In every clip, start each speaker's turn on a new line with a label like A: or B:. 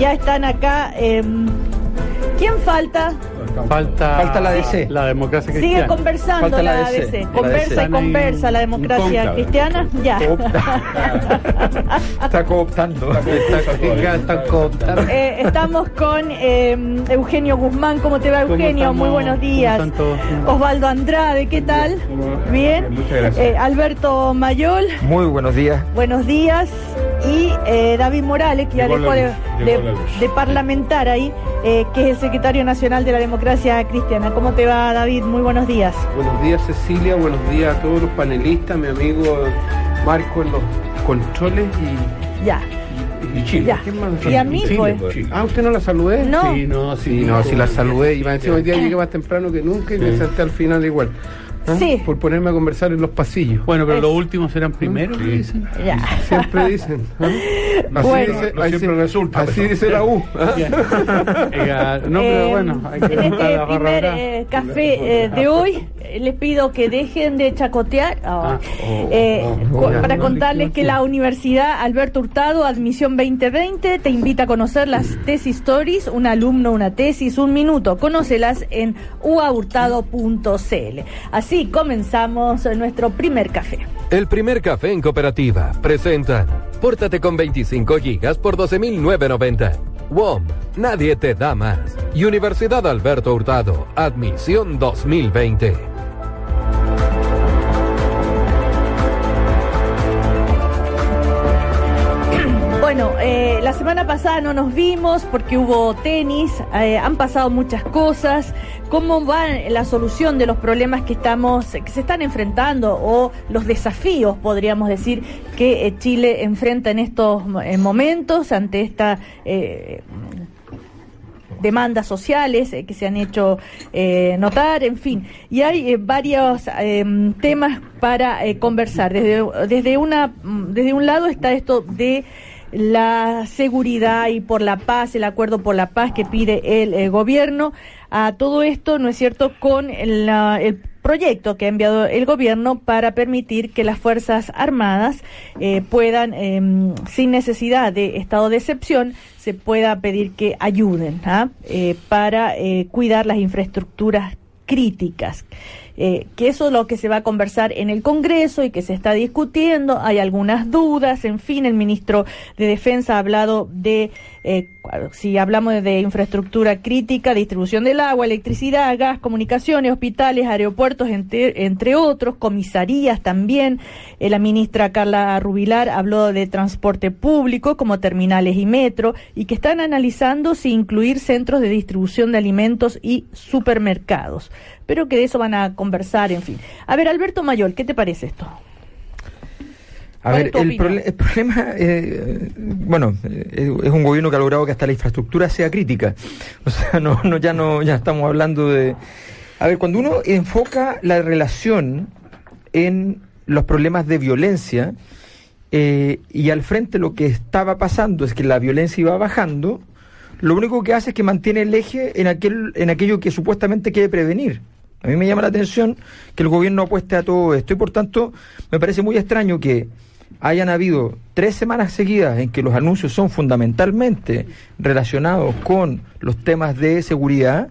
A: Ya están acá. em, ¿Quién falta?
B: Falta,
C: Falta la DC.
B: La democracia
A: Sigue
B: cristiana.
A: conversando
C: Falta
A: la,
C: la DC.
A: ABC.
C: La
A: Conversa
C: DC.
A: y conversa la democracia cristiana. Ya.
C: Está cooptando.
B: Está- cooptando.
A: Eh, estamos con em, Eugenio Guzmán. ¿Cómo te va,
B: ¿Cómo
A: Eugenio? Muy buenos días. Osvaldo Andrade, ¿qué tal? Bien.
C: Muchas gracias.
A: Eh, Alberto Mayol,
C: Muy buenos días.
A: buenos días. Y eh, David Morales, que ya dejó de, parlamentar ahí, eh, que es el secretario nacional de la democracia cristiana. ¿Cómo te va, David? Muy buenos días.
D: Buenos días Cecilia, buenos días a todos los panelistas, mi amigo Marco en los controles y,
A: Ya.
D: y, Chile.
A: Y a mí,
D: Chile,
A: pues.
D: Chile. Ah, ¿usted no la saludé?
A: No.
B: Sí, no, sí.
D: Sí, no, sí la saludé y más encima hoy día llegué más temprano que nunca y me senté al final igual. ¿Ah?
A: Sí.
D: Por ponerme a conversar en los pasillos.
B: Bueno, pero
A: Es-
B: los últimos serán primero, ¿qué dicen?
A: Ya.
D: Siempre dicen. ¿ah? Así
A: Bueno.
D: dice,
B: No siempre resulta,
D: así dice la U. ¿ah?
B: Eh, no, pero bueno, hay que
A: en este
B: la
A: primer eh, café eh, de hoy les pido que dejen de chacotear ah,
B: Ah, oh,
A: eh,
D: oh,
A: para
D: no,
A: contarles que la Universidad Alberto Hurtado Admisión 2020 te invita a conocer las tesis stories, un alumno, una tesis, un minuto. Conócelas en uahurtado.cl. Así comenzamos nuestro primer café.
E: El primer café en cooperativa presenta Pórtate con 25 gigas por 12.990. WOM, nadie te da más. Universidad Alberto Hurtado, admisión 2020.
A: Bueno, eh, la semana pasada no nos vimos porque hubo tenis, eh, han pasado muchas cosas. ¿Cómo va la solución de los problemas que estamos, que se están enfrentando o los desafíos, podríamos decir, que eh, Chile enfrenta en estos eh, momentos ante esta demandas sociales que se han hecho notar, en fin. Y hay varios temas para conversar. Desde, desde, una, desde un lado está esto de la seguridad y por la paz, el acuerdo por la paz que pide el, eh, gobierno. A todo esto, ¿no es cierto?, con el proyecto que ha enviado el gobierno para permitir que las Fuerzas Armadas eh, puedan, eh, sin necesidad de estado de excepción, se pueda pedir que ayuden ¿ah? Eh, para eh, cuidar las infraestructuras críticas. Eh, que eso es lo que se va a conversar en el Congreso y que se está discutiendo. Hay algunas dudas. En fin, el ministro de Defensa ha hablado de, eh, si hablamos de, infraestructura crítica, distribución del agua, electricidad, gas, comunicaciones, hospitales, aeropuertos, entre, entre otros, comisarías también. Eh, la ministra Carla Rubilar habló de transporte público como terminales y metro y que están analizando si incluir centros de distribución de alimentos y supermercados. Pero que de eso van a conversar, en fin. A ver, Alberto Mayol, ¿qué te parece esto?
C: A
A: ¿Cuál
C: ver, el, prole- el problema, eh, bueno, eh, es un gobierno que ha logrado que hasta la infraestructura sea crítica. O sea, no, no, ya no, ya estamos hablando de. A ver, cuando uno enfoca la relación en los problemas de violencia eh, y al frente lo que estaba pasando es que la violencia iba bajando, lo único que hace es que mantiene el eje en aquel, en aquello que supuestamente quiere prevenir. A mí me llama la atención que el gobierno apueste a todo esto y por tanto me parece muy extraño que hayan habido tres semanas seguidas en que los anuncios son fundamentalmente relacionados con los temas de seguridad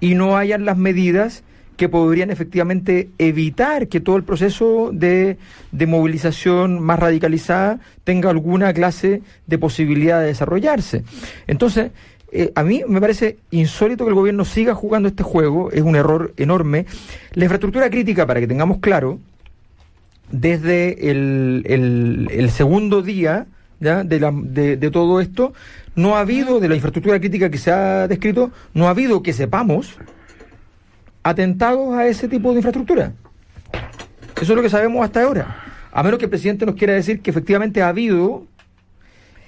C: y no hayan las medidas que podrían efectivamente evitar que todo el proceso de, de movilización más radicalizada tenga alguna clase de posibilidad de desarrollarse. Entonces, eh, a mí me parece insólito que el gobierno siga jugando este juego, es un error enorme. La infraestructura crítica, para que tengamos claro, desde el, el- segundo día ¿ya? De, la- de- de todo esto, no ha habido, de la infraestructura crítica que se ha descrito, no ha habido que sepamos atentados a ese tipo de infraestructura. Eso es lo que sabemos hasta ahora. A menos que el presidente nos quiera decir que efectivamente ha habido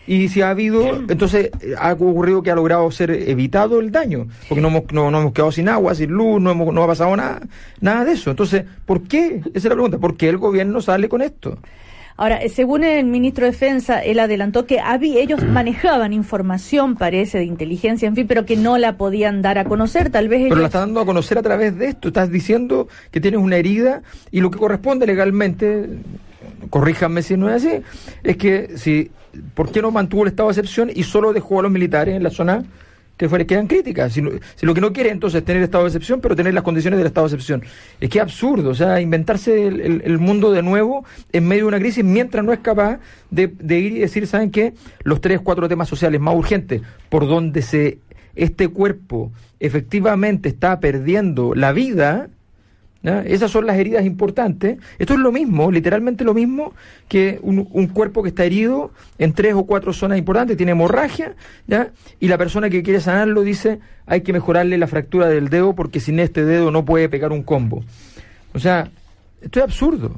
C: Y si ha habido, entonces ha ocurrido que ha logrado ser evitado el daño, porque no hemos, no, no hemos quedado sin agua, sin luz, no, hemos, no ha pasado nada, nada de eso. Entonces, ¿por qué? Esa es la pregunta, ¿por qué el gobierno sale con esto?
A: Ahora, eh, según el ministro de Defensa, él adelantó que había, ellos manejaban información, parece, de inteligencia, en fin, pero que no la podían dar a conocer. Tal vez
C: Pero
A: ellos...
C: la está dando a conocer a través de esto. Estás diciendo que tienes una herida y lo que corresponde legalmente, corríjanme si no es así, es que si, ¿por qué no mantuvo el estado de excepción y solo dejó a los militares en la zona que fuera, quedan críticas? Si, si lo que no quiere entonces es tener estado de excepción, pero tener las condiciones del estado de excepción. Es que absurdo, o sea, inventarse el mundo de nuevo en medio de una crisis mientras no es capaz de, de ir y decir, ¿saben qué? Los tres, cuatro temas sociales más urgentes por donde se este cuerpo efectivamente está perdiendo la vida, ¿ya? esas son las heridas importantes. Esto es lo mismo, literalmente lo mismo que un, un cuerpo que está herido en tres o cuatro zonas importantes, tiene hemorragia, ¿ya? y la persona que quiere sanarlo dice hay que mejorarle la fractura del dedo porque sin este dedo no puede pegar un combo. O sea, esto es absurdo.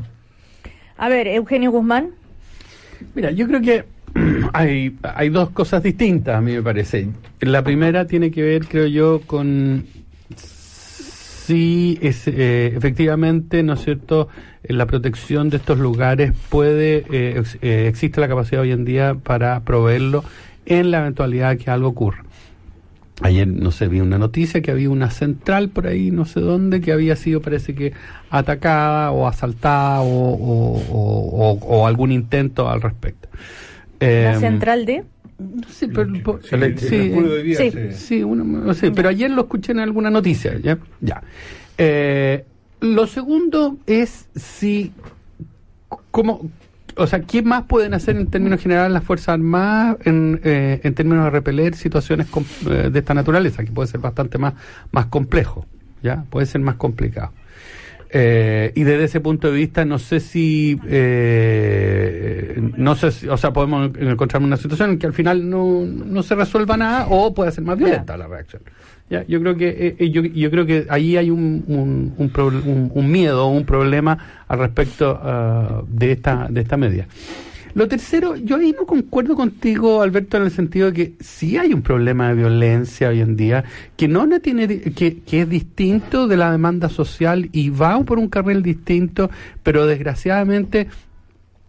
A: A ver, Eugenio Guzmán.
B: Mira, yo creo que hay, hay dos cosas distintas, a mí me parece. La primera tiene que ver, creo yo, con si es, eh, efectivamente, ¿no es cierto?, eh, la protección de estos lugares puede, eh, ex- eh, existe la capacidad hoy en día para proveerlo en la eventualidad que algo ocurra. Ayer, no sé, vi una noticia que había una central por ahí, no sé dónde, que había sido, parece que, atacada o asaltada o, o- o- o- o algún intento al respecto.
A: La
B: Em,
A: central de...
B: Sí, pero, po-
D: Se le-
B: sí,
A: sí.
D: se-
B: Sí, uno- no sé, pero ayer lo escuché en alguna noticia, ¿ya? Ya. Eh, lo segundo es si, ¿cómo, o sea, ¿qué más pueden hacer en términos generales las Fuerzas Armadas en, eh, en términos de repeler situaciones eh, de esta naturaleza, que puede ser bastante más, más complejo, ¿ya? Puede ser más complicado. Eh, y desde ese punto de vista, no sé si, eh, no sé si, o sea, podemos encontrar una situación en que al final no, no se resuelva nada o puede ser más violenta la reacción. ¿Ya? Yo creo que eh, eh, yo, yo creo que ahí hay un, un, un, un- un miedo, un problema al respecto ah, de esta de esta medida. Lo tercero, yo ahí no concuerdo contigo, Alberto, en el sentido de que sí hay un problema de violencia hoy en día, que no tiene, que, que es distinto de la demanda social y va por un carril distinto, pero desgraciadamente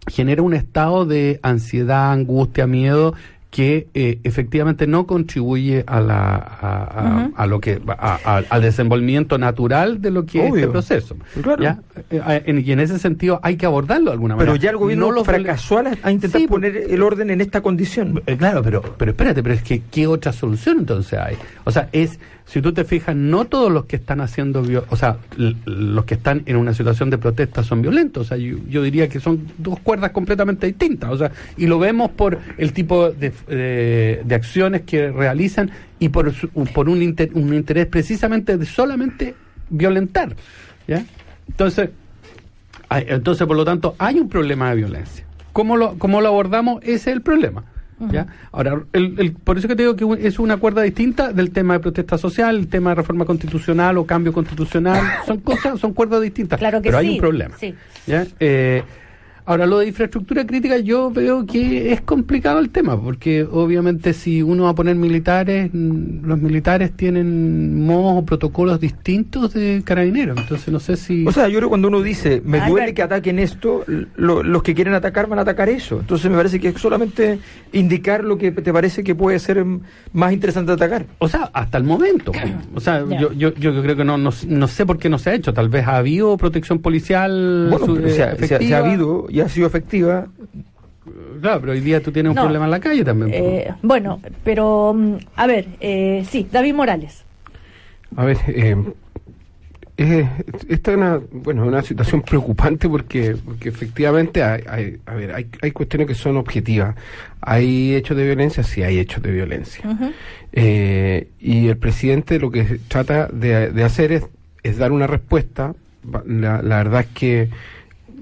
B: genera un estado de ansiedad, angustia, miedo que eh, efectivamente no contribuye a la a, a-
A: Ujú.
B: a lo que a- al desenvolvimiento natural de lo que es este proceso
C: Claro.
B: ¿ya? Eh, eh, en- y en ese sentido hay que abordarlo de alguna manera
C: Pero ya el gobierno
B: No lo
C: fracasó a, a intentar
B: Sí,
C: poner el orden en esta condición.
B: eh, Claro, pero, pero espérate, pero es que ¿qué otra solución entonces hay? O sea, es, si tú te fijas, no todos los que están haciendo, o sea, los que están en una situación de protesta son violentos. O sea, yo, yo diría que son dos cuerdas completamente distintas. O sea, y lo vemos por el tipo de, de, acciones que realizan y por, por un, inter- un interés precisamente de solamente violentar. ¿Ya? Entonces, hay- entonces, por lo tanto, hay un problema de violencia. ¿Cómo lo, cómo lo abordamos? Ese es el problema. ¿Ya? Ahora, el, el- por eso que te digo que es una cuerda distinta del tema de protesta social, el tema de reforma constitucional o cambio constitucional. Son cosas, son cuerdas distintas.
A: Claro que
B: pero hay un problema.
A: sí.
B: ¿ya? Eh, ahora, lo de infraestructura crítica, yo veo que es complicado el tema, porque obviamente si uno va a poner militares, mm, los militares tienen modos o protocolos distintos de carabineros. Entonces, no sé si.
C: O sea, yo creo que cuando uno dice, me duele que ataquen esto, lo- los que quieren atacar van a atacar eso. Entonces me parece que es solamente indicar lo que te parece que puede ser más interesante atacar.
B: O sea, hasta el momento. O sea, yo, yo, yo creo que no, no, no sé por qué no se ha hecho. Tal vez ha habido protección policial
C: Bueno,
B: su-
C: si ha,
B: efectiva.
C: habido y ha sido efectiva,
B: Claro, pero hoy día tú tienes un problema en la calle también.
A: Eh, bueno, pero mm, a ver, eh, sí, David Morales.
D: A ver, eh, eh, esta es una, bueno, una situación preocupante porque, porque efectivamente hay, hay- a ver, hay, hay cuestiones que son objetivas. ¿Hay hechos de violencia? Sí, hay hechos de violencia. Eh, y el presidente lo que trata de, de hacer es, es dar una respuesta. La, la verdad es que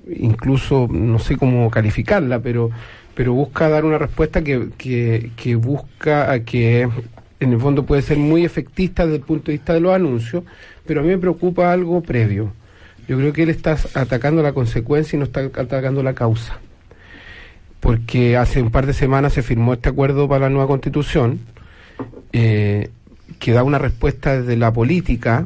D: incluso no sé cómo calificarla, pero pero busca dar una respuesta que, que, que busca que en el fondo puede ser muy efectista desde el punto de vista de los anuncios, pero a mí me preocupa algo previo. Yo creo que él está atacando la consecuencia y no está atacando la causa. porque hace un par de semanas se firmó este acuerdo para la nueva constitución, eh, que da una respuesta desde la política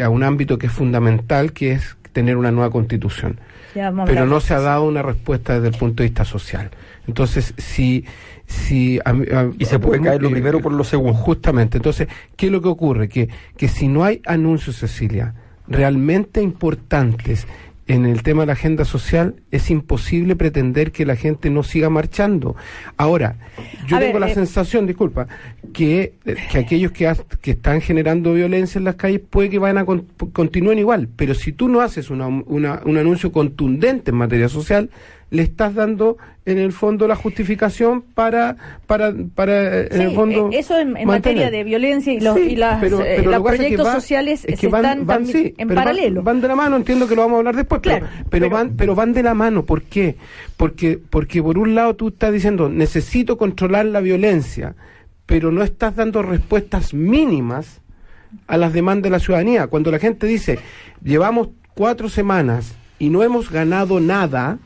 D: a un ámbito que es fundamental, que es tener una nueva constitución.
A: Ya vamos a
D: Pero no se ha dado una respuesta desde el punto de vista social. Entonces, si... si a a-
C: Y se puede caer lo
D: eh,
C: primero por lo segundo.
D: Justamente. Entonces, ¿qué es lo que ocurre? Que, que si no hay anuncios, Cecilia, realmente importantes en el tema de la agenda social, es imposible pretender que la gente no siga marchando. Ahora, yo
A: A ver,
D: tengo la
A: eh,
D: sensación, disculpa, que, eh, que aquellos que, has- que están generando violencia en las calles puede que vayan a con- continúen igual, pero si tú no haces una- una- un anuncio contundente en materia social, le estás dando en el fondo la justificación para para para eh, en el fondo
A: eh, eso en, materia de violencia y los,
D: Sí,
A: y las,
D: pero-
A: eh,
D: pero
A: los
D: lo que pasa es que
A: proyectos
D: va-
A: sociales
D: es
A: se
D: que van-
A: están
D: van,
A: también
D: sí,
A: en paralelo.
D: Van, de la mano, entiendo que lo vamos a hablar después,
A: Claro,
D: pero, pero,
A: pero-
D: van, pero van de la mano. ¿Por qué? Porque, porque por un lado tú estás diciendo, necesito controlar la violencia, pero no estás dando respuestas mínimas a las demandas de la ciudadanía. Cuando la gente dice, llevamos cuatro semanas y no hemos ganado nada,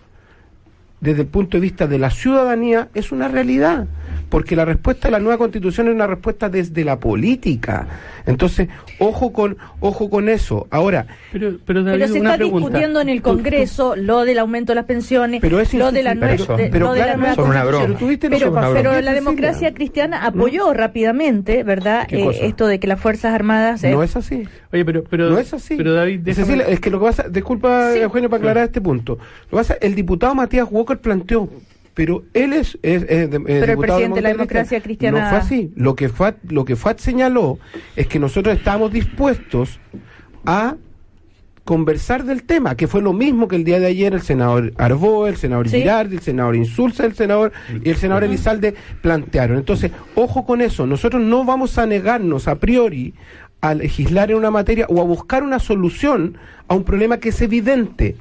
D: desde el punto de vista de la ciudadanía, es una realidad. Porque la respuesta de la nueva constitución es una respuesta desde la política. Entonces, ojo con, ojo con eso. Ahora,
B: Pero, pero, David,
A: Pero se
B: una
A: está
B: pregunta.
A: discutiendo en el
B: Tú- tú-
A: Congreso lo del aumento de las pensiones,
D: Pero es
A: lo de la, nue-
C: Pero-
A: de-
D: pero
A: lo de la nueva
C: Son una
A: constitución.
C: broma.
D: Pero tuviste
A: Pero,
D: razón,
A: pero
D: Cecilia.
A: la democracia cristiana apoyó rápidamente, ¿verdad?
D: ¿Qué
A: Eh, esto de que las Fuerzas Armadas... eh,
D: no es así.
B: Oye, pero, pero,
D: no es así.
B: Pero David, déjame-
D: Cecilia, es que lo que pasa, disculpa
A: Sí.
D: Eugenio para aclarar este punto. Lo que pasa, el diputado Matías Walker planteó, pero él es, es, es de- es
A: el
D: diputado
A: presidente de la democracia cristiana-
D: No fue así. Lo que FAT, lo que FAT señaló es que nosotros estábamos dispuestos a conversar del tema, que fue lo mismo que el día de ayer el senador Arbó, el senador
A: Sí.
D: Girardi, el senador Insulza, el senador y el senador Elizalde plantearon. Entonces, ojo con eso, nosotros no vamos a negarnos a priori a legislar en una materia o a buscar una solución a un problema que es evidente,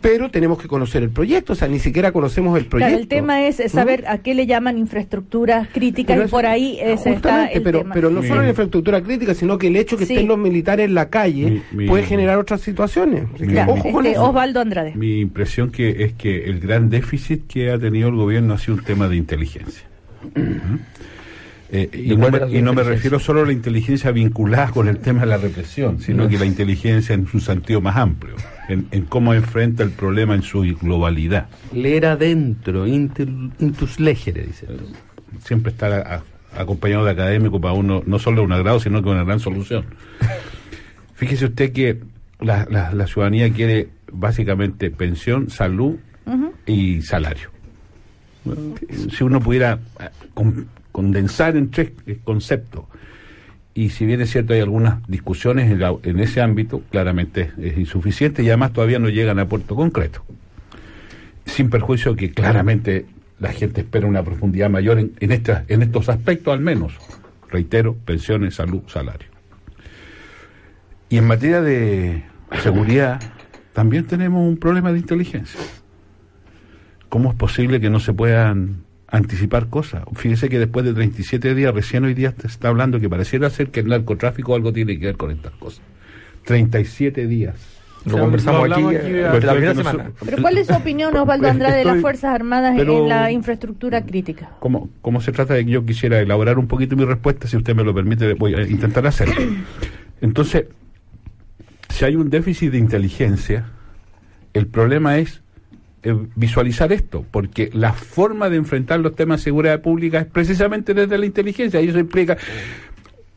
D: pero tenemos que conocer el proyecto, o sea, ni siquiera conocemos el proyecto.
A: Claro, el tema es saber a qué le llaman infraestructuras críticas
D: Pero
A: y
D: eso-
A: por ahí se está el
D: pero,
A: tema.
D: pero no solo la infraestructura crítica, sino que el hecho que
A: Sí.
D: estén los militares en la calle
B: Mi- mi-
D: puede generar otras situaciones. Ojo con
A: este,
D: eso.
A: Osvaldo Andrade.
F: Mi impresión que es que el gran déficit que ha tenido el gobierno ha sido un tema de inteligencia. Eh, y,
C: ¿De
F: no me,
C: de las
F: y no me
C: inteligencias?
F: refiero solo a la inteligencia vinculada con el tema de la represión, sino que la inteligencia en su sentido más amplio, en, en cómo enfrenta el problema en su globalidad.
B: Leer adentro, intus legere, dice.
F: Siempre estar a- a- acompañado de académico para uno, no solo un agrado, sino que una gran solución. Fíjese usted que la, la- la ciudadanía quiere básicamente pensión, salud y salario. Si uno pudiera eh, condensar en tres eh, conceptos, y si bien es cierto hay algunas discusiones en, la- en ese ámbito, claramente es insuficiente y además todavía no llegan a puerto concreto. Sin perjuicio que claramente la gente espera una profundidad mayor en, en, en estos aspectos al menos. Reitero, pensiones, salud, salario. Y en materia de seguridad, también tenemos un problema de inteligencia. ¿Cómo es posible que no se puedan anticipar cosas? Fíjese que después de 37 días, recién hoy día se está hablando que pareciera ser que el narcotráfico algo tiene que ver con estas cosas. 37 días.
C: Lo conversamos
B: lo
C: aquí, eh, la
F: pero
C: primera
F: que
C: semana.
F: nosotros-
A: Pero ¿cuál es su opinión, Osvaldo Andrade, de las Fuerzas Armadas
F: pero-
A: en la infraestructura crítica?
F: como, como se trata de que yo quisiera elaborar un poquito mi respuesta, si usted me lo permite, voy a intentar hacerlo. Entonces, si hay un déficit de inteligencia, el problema es eh, visualizar esto, porque la forma de enfrentar los temas de seguridad pública es precisamente desde la inteligencia, y eso implica,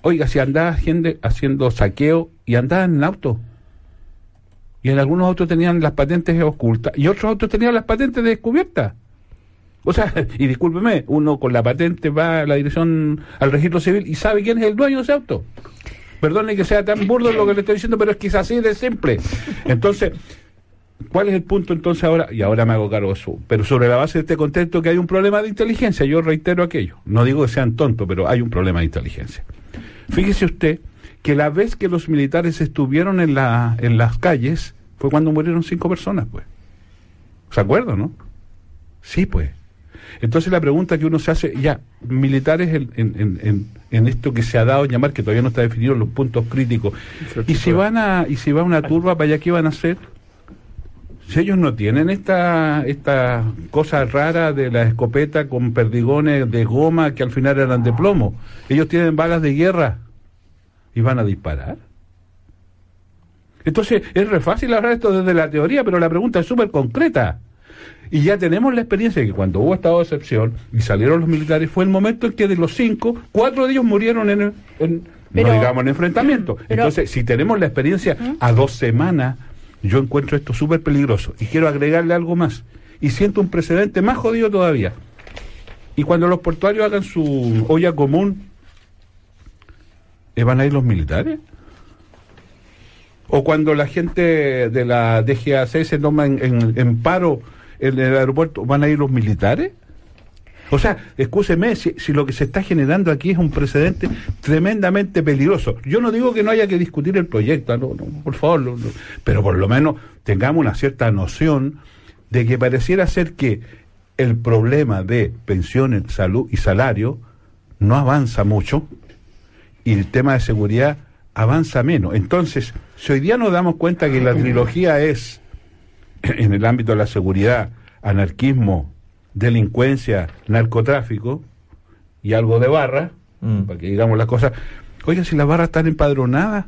F: oiga, si andaba gente haciendo saqueo y andaban en auto, y en algunos autos tenían las patentes ocultas, y otros autos tenían las patentes descubiertas. O sea, y discúlpeme, uno con la patente va a la dirección, al registro civil y sabe quién es el dueño de ese auto. Perdone que sea tan burdo lo que le estoy diciendo, pero es que es así de simple. Entonces, ¿cuál es el punto entonces ahora? Y ahora me hago cargo de eso. Pero sobre la base de este contexto que hay un problema de inteligencia, yo reitero aquello. No digo que sean tontos, pero hay un problema de inteligencia. Fíjese usted que la vez que los militares estuvieron en, la, en las calles fue cuando murieron cinco personas, pues. ¿Se acuerdan, no? Sí, pues. Entonces la pregunta que uno se hace, ya, militares en, en- en- en- en esto que se ha dado a llamar, que todavía no está definido los puntos críticos, y si van a, y si va una turba para allá, ¿qué van a hacer? Si ellos no tienen esta, esta cosa rara de la escopeta con perdigones de goma que al final eran de plomo, ellos tienen balas de guerra y van a disparar. Entonces, es re fácil hablar esto desde la teoría, pero la pregunta es súper concreta. Y ya tenemos la experiencia de que cuando hubo estado de excepción y salieron los militares, fue el momento en que de los cinco, cuatro de ellos murieron en, el- en-
A: Pero-
F: no digamos en enfrentamiento.
A: pero-
F: Entonces, si tenemos la experiencia a dos semanas, yo encuentro esto súper peligroso. Y quiero agregarle algo más. Y siento un precedente más jodido todavía. Y cuando los portuarios hagan su olla común, ¿eh, ¿van a ir los militares? O cuando la gente de la DGAC se toma en, en- en paro en el aeropuerto, ¿van a ir los militares? O sea, escúcheme, si, si lo que se está generando aquí es un precedente tremendamente peligroso. Yo no digo que no haya que discutir el proyecto, no, no, por favor, no. pero por lo menos tengamos una cierta noción de que pareciera ser que el problema de pensiones, salud y salario no avanza mucho y el tema de seguridad avanza menos. Entonces, si hoy día nos damos cuenta que la trilogía es, en el ámbito de la seguridad, anarquismo, delincuencia, narcotráfico y algo de barra,
C: Mm.
F: para que digamos las cosas, oiga, si las barras están empadronadas,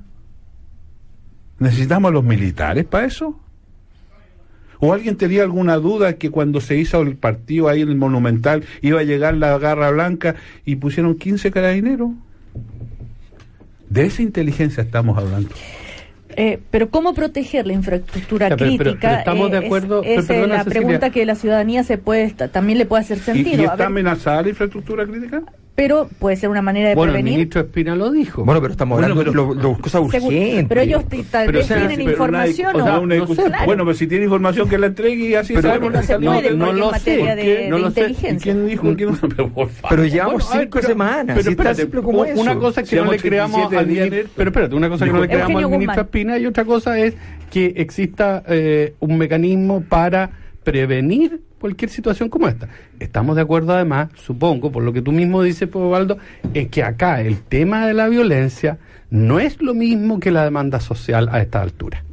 F: ¿necesitamos a los militares para eso? ¿O alguien tenía alguna duda que cuando se hizo el partido ahí en el Monumental iba a llegar la garra blanca y pusieron 15 carabineros? De esa inteligencia estamos hablando.
A: Eh, pero ¿cómo proteger la infraestructura
B: Ya, pero- pero-
A: crítica?
B: pero estamos de
A: Eh, es-
B: acuerdo-
A: Es,
B: pero
A: eh,
B: perdona,
A: la
B: Cecilia.
A: pregunta que la ciudadanía se puede también le puede hacer
F: ¿Y,
A: sentido.
F: y
A: A
F: está
A: ver,
F: amenazada la infraestructura crítica?
A: Pero puede ser una manera de
B: Bueno, el ministro Espina lo dijo.
C: Bueno, pero estamos
F: Bueno,
C: hablando
F: pero-
C: de cosas urgentes.
A: Pero ellos tal
B: Pero,
A: vez tienen
F: pero
A: información
F: una
B: no.
F: Bueno, pero si tiene información que la entregue y así
B: Pero
F: sabemos
A: no se puede
B: no
A: porque
B: lo sé,
A: de,
B: no
A: de
B: lo sé.
F: ¿Y
A: inteligencia.
F: quién dijo? ¿Quién no? Pero, por favor.
C: Pero llevamos
B: Bueno, a ver,
C: cinco
B: pero-
C: semanas.
B: Pero
C: si es tan
B: espérate,
C: simple como
B: u-
C: eso.
B: una cosa es que no le creamos
F: 87
B: al
F: días
B: ministro,
F: en esto.
B: pero espérate, una cosa que no le creamos al ministro. Espina y otra cosa es que exista eh, un mecanismo para prevenir cualquier situación como esta. Estamos de acuerdo además, supongo, por lo que tú mismo dices, pues, Osvaldo, es que acá el tema de la violencia no es lo mismo que la demanda social a esta altura.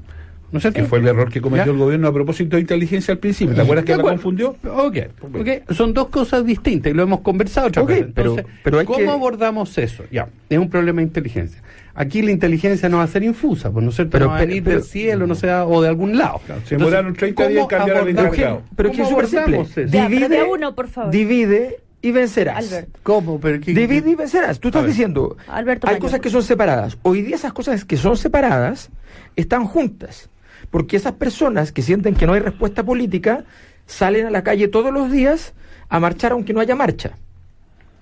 B: ¿No es cierto?
F: Que fue el error que cometió
B: ¿Ya?
F: el gobierno a propósito de inteligencia al principio. ¿Te acuerdas que la confundió?
B: Ok, ok. Son dos cosas distintas y lo hemos conversado otra
C: Ok,
B: vez.
C: pero-
B: Entonces,
C: pero hay
B: ¿cómo
C: que-
B: abordamos eso? Ya, es un problema de inteligencia. Aquí la inteligencia no va a ser infusa, pues no es cierto,
C: Pero-
B: no va a
C: pero-
B: venir
C: pero-
B: del cielo, no sea, o de algún lado.
F: se demoraron 30 días en
B: ¿cómo
F: cambiar al encargado.
C: Pero es que es
B: ¿Cómo
C: súper simple. Divide,
A: de a uno, por favor.
C: divide y vencerás.
B: ¿Cómo? Pero qué-
C: Divide y vencerás. Tú estás diciendo,
A: Alberto
C: hay
A: Mayor.
C: cosas que son separadas. Hoy día esas cosas que son separadas están juntas. Porque esas personas que sienten que no hay respuesta política salen a la calle todos los días a marchar aunque no haya marcha.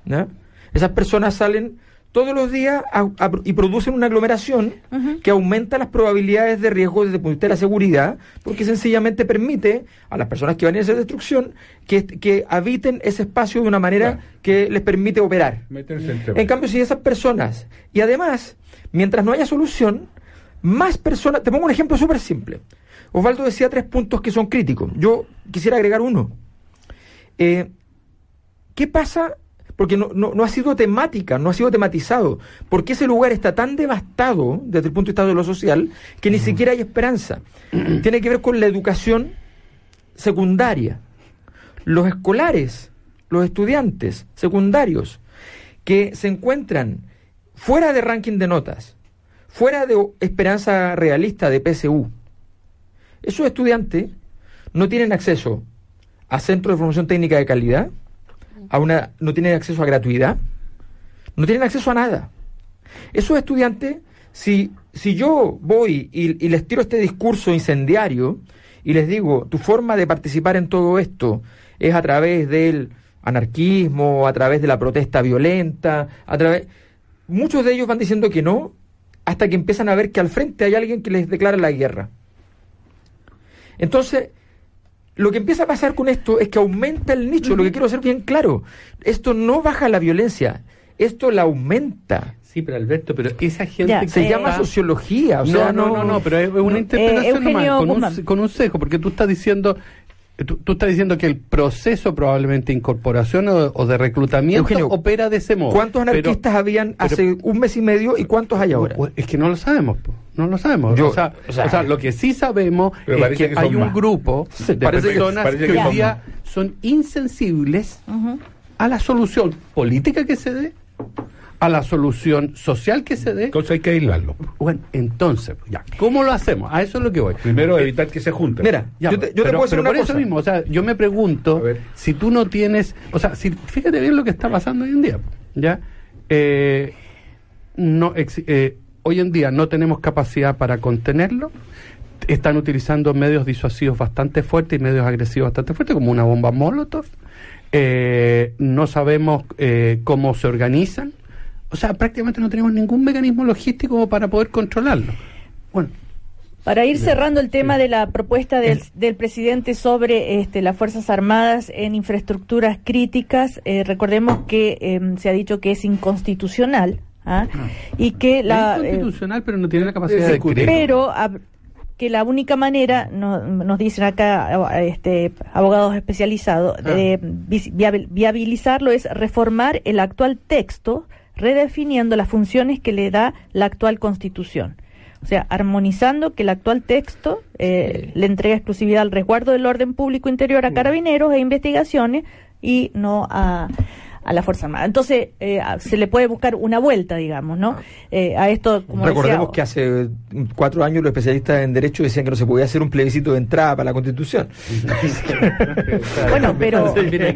C: ¿ya? Esas personas salen todos los días a- a- y producen una aglomeración que aumenta las probabilidades de riesgo desde el punto de vista de la seguridad, porque sencillamente permite a las personas que van a hacer destrucción que, que habiten ese espacio de una manera
F: Claro.
C: que les permite operar.
F: Meterse en.
C: En cambio, si esas personas, y además, mientras no haya solución, más personas, te pongo un ejemplo súper simple. Osvaldo decía tres puntos que son críticos. Yo quisiera agregar uno. Eh, ¿Qué pasa? Porque no, no, no ha sido temática, no ha sido tematizado. Porque ese lugar está tan devastado desde el punto de vista de lo social que ni siquiera hay esperanza. Tiene que ver con la educación secundaria. Los escolares, los estudiantes secundarios que se encuentran fuera de ranking de notas, fuera de esperanza realista de PSU, esos estudiantes no tienen acceso a centros de formación técnica de calidad, a una, no tienen acceso a gratuidad, no tienen acceso a nada. Esos estudiantes, si, si yo voy y, y les tiro este discurso incendiario y les digo, tu forma de participar en todo esto es a través del anarquismo, a través de la protesta violenta, a través... Muchos de ellos van diciendo que no, hasta que empiezan a ver que al frente hay alguien que les declara la guerra. Entonces, lo que empieza a pasar con esto es que aumenta el nicho. Lo que quiero hacer bien claro, esto no baja la violencia, esto la aumenta.
B: Sí, pero Alberto, pero esa gente
A: Ya,
B: que
C: Se
A: Eh,
C: llama sociología. O
B: no,
C: sea,
B: no, no, no, pero es una interpretación
A: Eugenio
B: nomás, con,
A: Guzmán.
B: un, con un sesgo, porque tú estás diciendo tú, tú estás diciendo que el proceso probablemente de incorporación o, o de reclutamiento
C: Eugenio,
B: opera de ese modo.
C: ¿Cuántos
B: Pero-
C: anarquistas habían
B: pero-
C: hace un mes y medio y cuántos hay ahora?
B: es que no lo sabemos. po. No lo sabemos.
C: Yo-
B: o, sea,
C: o sea-
B: o sea, lo que sí sabemos es que, hay un
F: más.
B: grupo de
C: que-
B: personas que,
F: que
B: hoy día son insensibles a la solución política que se dé, a la solución social que se dé.
F: Entonces hay que aislarlo.
B: Bueno, entonces, ya, ¿cómo lo hacemos? A eso es lo que voy.
F: Primero, evitar que se junten.
C: Mira,
B: Ya,
C: yo te, yo te
B: pero,
C: puedo decir
B: pero
C: una
B: por
C: cosa.
B: eso mismo, o sea, yo me pregunto si tú no tienes, o sea, si fíjate bien lo que está pasando hoy en día, ya, Eh, no ex- eh, hoy en día no tenemos capacidad para contenerlo. Están utilizando medios disuasivos bastante fuertes y medios agresivos bastante fuertes, como una bomba Molotov. Eh, no sabemos eh, cómo se organizan. O sea, prácticamente no tenemos ningún mecanismo logístico para poder controlarlo. Bueno,
A: Para ir cerrando el tema de la propuesta del, del presidente sobre este, las Fuerzas Armadas en infraestructuras críticas, eh, recordemos que em, se ha dicho que es inconstitucional ¿ah? y que la...
B: es
A: eh,
B: constitucional, pero no tiene la capacidad de
F: discutir.
A: pero que la única manera, no- nos dicen acá eh, este, abogados especializados, de vis- viabil- viabilizarlo es reformar el actual texto, redefiniendo las funciones que le da la actual constitución. O sea, armonizando que el actual texto eh, le entrega exclusividad al resguardo del orden público interior a carabineros e investigaciones y no a, a la Fuerza Armada. Entonces, eh, se le puede buscar una vuelta, digamos, ¿no? Eh, a esto, como
C: Recordemos
A: decía,
C: que hace mm, cuatro años los especialistas en Derecho decían que no se podía hacer un plebiscito de entrada para la Constitución.
A: Bueno, pero,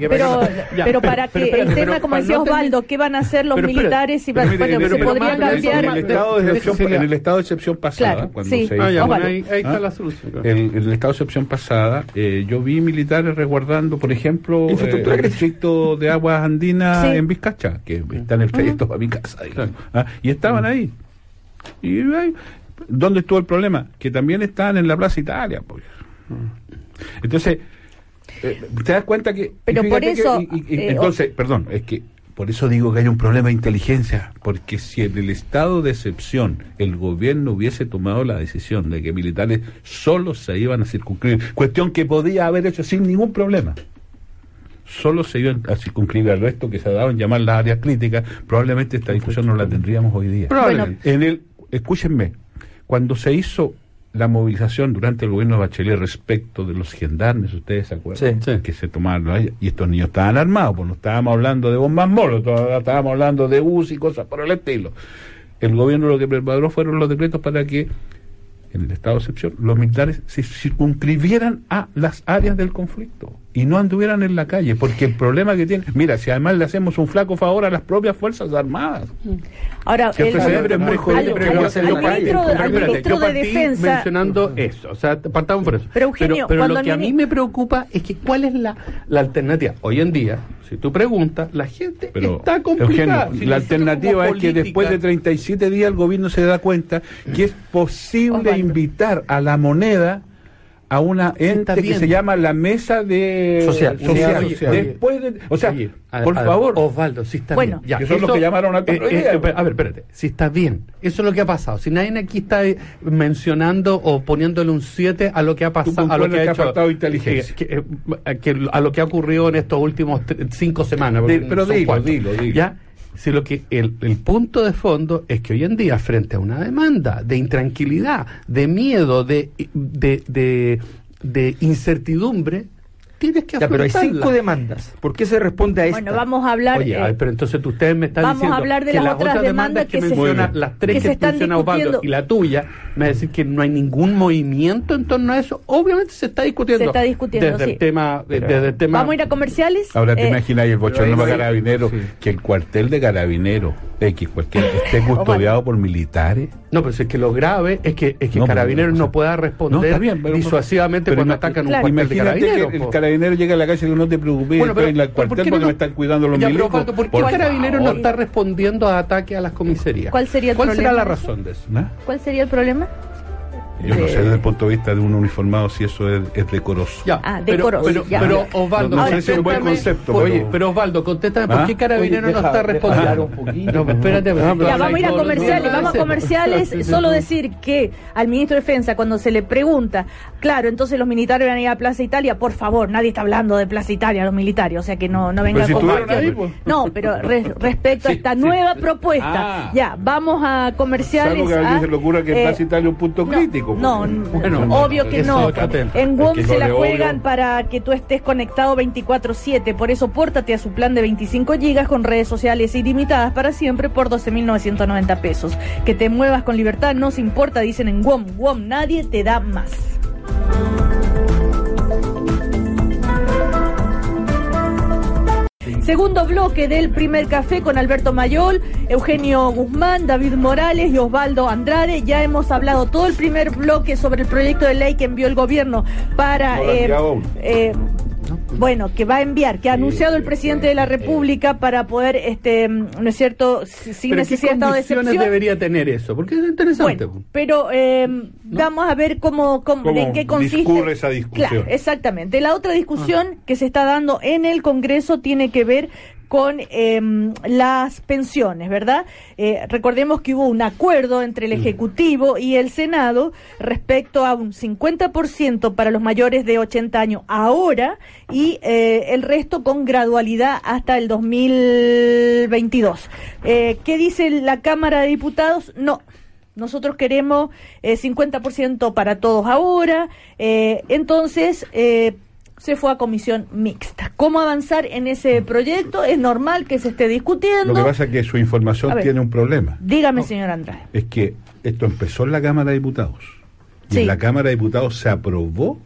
A: pero, pero para que el tema, como
B: para
A: decía Osvaldo, ¿qué van a hacer los militares? Y
F: pero-
A: se podría cambiar.
F: En el estado de excepción,
B: Cecilia.
F: en el estado de excepción pasada,
A: Claro,
F: cuando
A: sí.
F: se
B: Ah, ya, bueno, ahí, ahí está
F: ¿Ah?
B: la solución. claro.
F: En el estado de excepción pasada, eh, yo vi militares resguardando, por ejemplo, eh, el distrito de aguas andinas
A: Sí.
F: en Vizcacha, que está en el trayecto para mi casa, digamos, ¿ah? y estaban ahí. Y ahí, ¿dónde estuvo el problema? Que también estaban en la Plaza Italia. Pues. Entonces, eh, te das cuenta que...
A: Pero por
F: fíjate que-
A: eso,
F: y- y- y
A: eh,
F: entonces, perdón, es que por eso digo que hay un problema de inteligencia, porque si en el estado de excepción el gobierno hubiese tomado la decisión de que militares solo se iban a circunscribir, cuestión que podía haber hecho sin ningún problema, solo se iban a circunscribir al resto que se ha dado en llamar las áreas críticas, probablemente esta discusión no la tendríamos hoy día.
B: Probablemente.
F: En el, escúchenme, cuando se hizo la movilización durante el gobierno de Bachelet respecto de los gendarmes, ustedes se acuerdan,
C: Sí.
F: que se tomaron ahí, y estos niños estaban armados, pues no estábamos hablando de bombas molotov, estábamos hablando de bus y cosas por el estilo. El gobierno lo que preparó fueron los decretos para que en el estado de excepción los militares se circunscribieran a las áreas del conflicto y no anduvieran en la calle, porque el problema que tiene, mira, si además le hacemos un flaco favor a las propias fuerzas armadas,
A: Ahora,
F: Si el presidente es muy jodido,
A: al-
F: pero
A: al- al ministro, al ministro
B: yo
A: de
B: partí
A: Defensa.
B: mencionando eso, o sea, partamos por eso.
A: Pero, Eugenio,
B: pero, lo que a mí me preocupa es que cuál es la, la alternativa. Hoy en día, si tú preguntas, la gente
F: Pero,
B: está complicada.
F: Eugenio,
B: Si
F: la alternativa es que después de 37 días el gobierno se da cuenta que es posible invitar a la moneda a una ente que se llama la mesa de
C: Social.
F: social.
B: Oye,
F: después de, o sea,
B: Oye, a-
F: por
B: a-
F: favor,
B: Osvaldo, si está
A: Bueno.
B: bien. Ya,
F: Que son los que llamaron al
B: eh, eh, a ver, espérate. Si está bien. Eso es lo que ha pasado. Si nadie aquí está eh, mencionando o poniéndole un 7 a lo que ha pasado, a lo que ha
F: que ha
B: hecho.
F: faltado inteligencia.
B: que- que- que a lo que ha ocurrido en estos últimos cinco semanas.
F: pero dilo, dilo, dilo.
B: ¿Ya? Si lo que el, el punto de fondo es que hoy en día, frente a una demanda de intranquilidad, de miedo, de, de, de incertidumbre, tienes que
C: Ya, pero hay cinco demandas. ¿Por qué se responde a esta?
A: Bueno, vamos a hablar.
B: Oye,
A: eh,
B: a ver, pero entonces tú- ustedes me están
A: vamos a
B: diciendo
A: hablar de
B: que
A: las otras demandas que se-
B: menciona, las
A: que
B: tres
A: se
B: que,
A: están
B: menciona Osvaldo y la tuya, me a decir que no hay ningún movimiento en torno a eso. Obviamente se está discutiendo.
A: Se está discutiendo,
B: desde
A: sí.
B: el tema, desde el tema.
A: Vamos a ir a comerciales.
F: Ahora te
A: Eh,
F: imaginas el bochorno
B: ahí-
F: de carabineros,
B: sí.
F: que el cuartel de carabineros, X, cualquiera, esté custodiado por militares.
B: No, pero si es que lo grave es que, es que
F: No,
B: Carabineros no pueda responder
F: está bien, pero-
B: disuasivamente
F: pero
B: cuando atacan un cuartel de Carabineros.
F: Carabinero llega a la calle y dice, no te preocupes,
B: Bueno,
F: estoy en el
B: pero ¿por
F: cuartel
B: qué
F: porque
B: no-
F: me están cuidando los
B: Ya, pero,
F: milicos.
B: Osvaldo, ¿por qué
F: Por
B: carabinero no está respondiendo a ataques a las comisarías?
A: ¿Cuál sería el
B: ¿Cuál será
A: problema
B: la
A: de eso?
B: razón de eso?
F: ¿Ah?
A: ¿Cuál sería el problema?
F: Yo no sé desde el punto de vista de un uniformado si eso es, es decoroso.
B: Ya,
A: Ah,
B: pero,
A: decoroso,
B: pero,
A: ya.
B: pero, Osvaldo,
F: No sé
A: Ahora,
F: si es un buen concepto, pero-
B: Oye, pero Osvaldo, contéstame, ¿por
F: ¿Ah?
B: qué Carabinero
C: Oye,
B: no está
C: deja
B: respondiendo?
C: un poquito.
B: No, espérate.
D: Ah,
B: porque
D: pero
A: Ya, vamos a ir a comerciales, vamos a comerciales. Solo decir que al ministro de Defensa, cuando se le pregunta, claro, entonces los militares van a ir a Plaza Italia, por favor, nadie está hablando de Plaza Italia, los militares, o sea que no, no venga
F: si
A: con
F: ahí, pues.
A: No, pero re- respecto a esta
F: sí.
A: nueva propuesta,
F: Ah.
A: ya, vamos a comerciales.
F: Salvo que a alguien
A: a-
F: se le ocurra que
A: eh,
F: Plaza Italia es un punto
A: no, No,
B: Bueno,
A: obvio que no. En WOM se la juegan para que tú estés conectado 24/7. Por eso pórtate a su plan de 25 gigas con redes sociales ilimitadas para siempre por 12.990 pesos. Que te muevas con libertad no se importa, dicen en WOM. WOM, nadie te da más. Segundo bloque del primer café con Alberto Mayol, Eugenio Guzmán, David Morales y Osvaldo Andrade. Ya hemos hablado todo el primer bloque sobre el proyecto de ley que envió el gobierno para...
F: No
A: eh, eh, bueno, que va a enviar, que ha anunciado el presidente de la República para poder, este, ¿no es cierto?, si- sin
B: Pero ¿qué
A: necesidad de estado de excepción.
B: debería tener eso? Porque es interesante.
A: Bueno, pero eh, vamos a ver cómo, cómo-
F: ¿Cómo
A: en qué consiste.
F: discurre esa discusión?
A: Claro, exactamente. La otra discusión que se está dando en el Congreso tiene que ver con eh, las pensiones, ¿verdad? Eh, recordemos que hubo un acuerdo entre el Ejecutivo y el Senado respecto a un 50% para los mayores de 80 años ahora y eh, el resto con gradualidad hasta el 2022. Eh, ¿Qué dice la Cámara de Diputados? No. Nosotros queremos eh, 50% para todos ahora. eh, entonces, eh, se fue a comisión mixta. ¿Cómo avanzar en ese proyecto? Es normal que se esté discutiendo.
F: Lo que pasa es que su información
A: ver.
F: tiene un problema.
A: Dígame, señor Andrade.
F: Es que esto empezó en la Cámara de Diputados. Y
A: Sí.
F: en la Cámara de Diputados se aprobó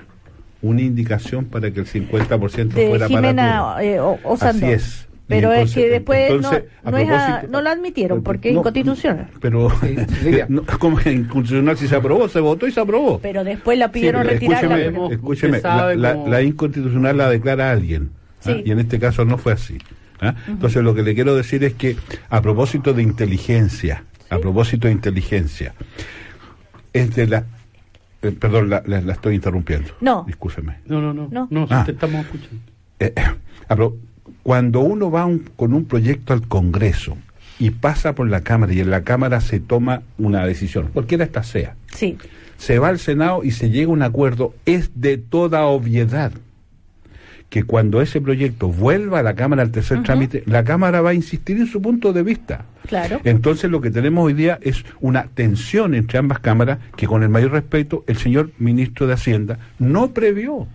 F: una indicación para que el 50%
A: De
F: fuera
A: Jimena
F: para
A: eh.
F: Así es.
A: Pero es
F: entonces-
A: que después
F: entonces,
A: no,
F: a
A: no, es a-
F: propósito-
A: no lo admitieron porque es inconstitucional.
F: Pero, como es inconstitucional si se aprobó, se votó y se aprobó.
A: Pero después la pidieron
F: pero
A: retirarla.
F: escúcheme, escúcheme, la, la-
B: cómo-
F: la inconstitucional la declara alguien. ¿ah?
A: Sí.
F: Y en este caso no fue así. ¿ah? Entonces lo que le quiero decir es que a propósito de inteligencia, a propósito de inteligencia, es de la... eh, perdón, la, la- la estoy interrumpiendo.
A: No.
F: Discúlpeme.
B: No, no, no.
A: No.
F: Ah.
B: te estamos escuchando.
F: Eh, cuando uno va un- con un proyecto al Congreso y pasa por la Cámara y en la Cámara se toma una decisión, cualquiera esta sea,
A: Sí.
F: se va al Senado y se llega a un acuerdo, es de toda obviedad que cuando ese proyecto vuelva a la Cámara al tercer trámite, la Cámara va a insistir en su punto de vista.
A: Claro.
F: Entonces lo que tenemos hoy día es una tensión entre ambas cámaras que con el mayor respeto el señor ministro de Hacienda no previó.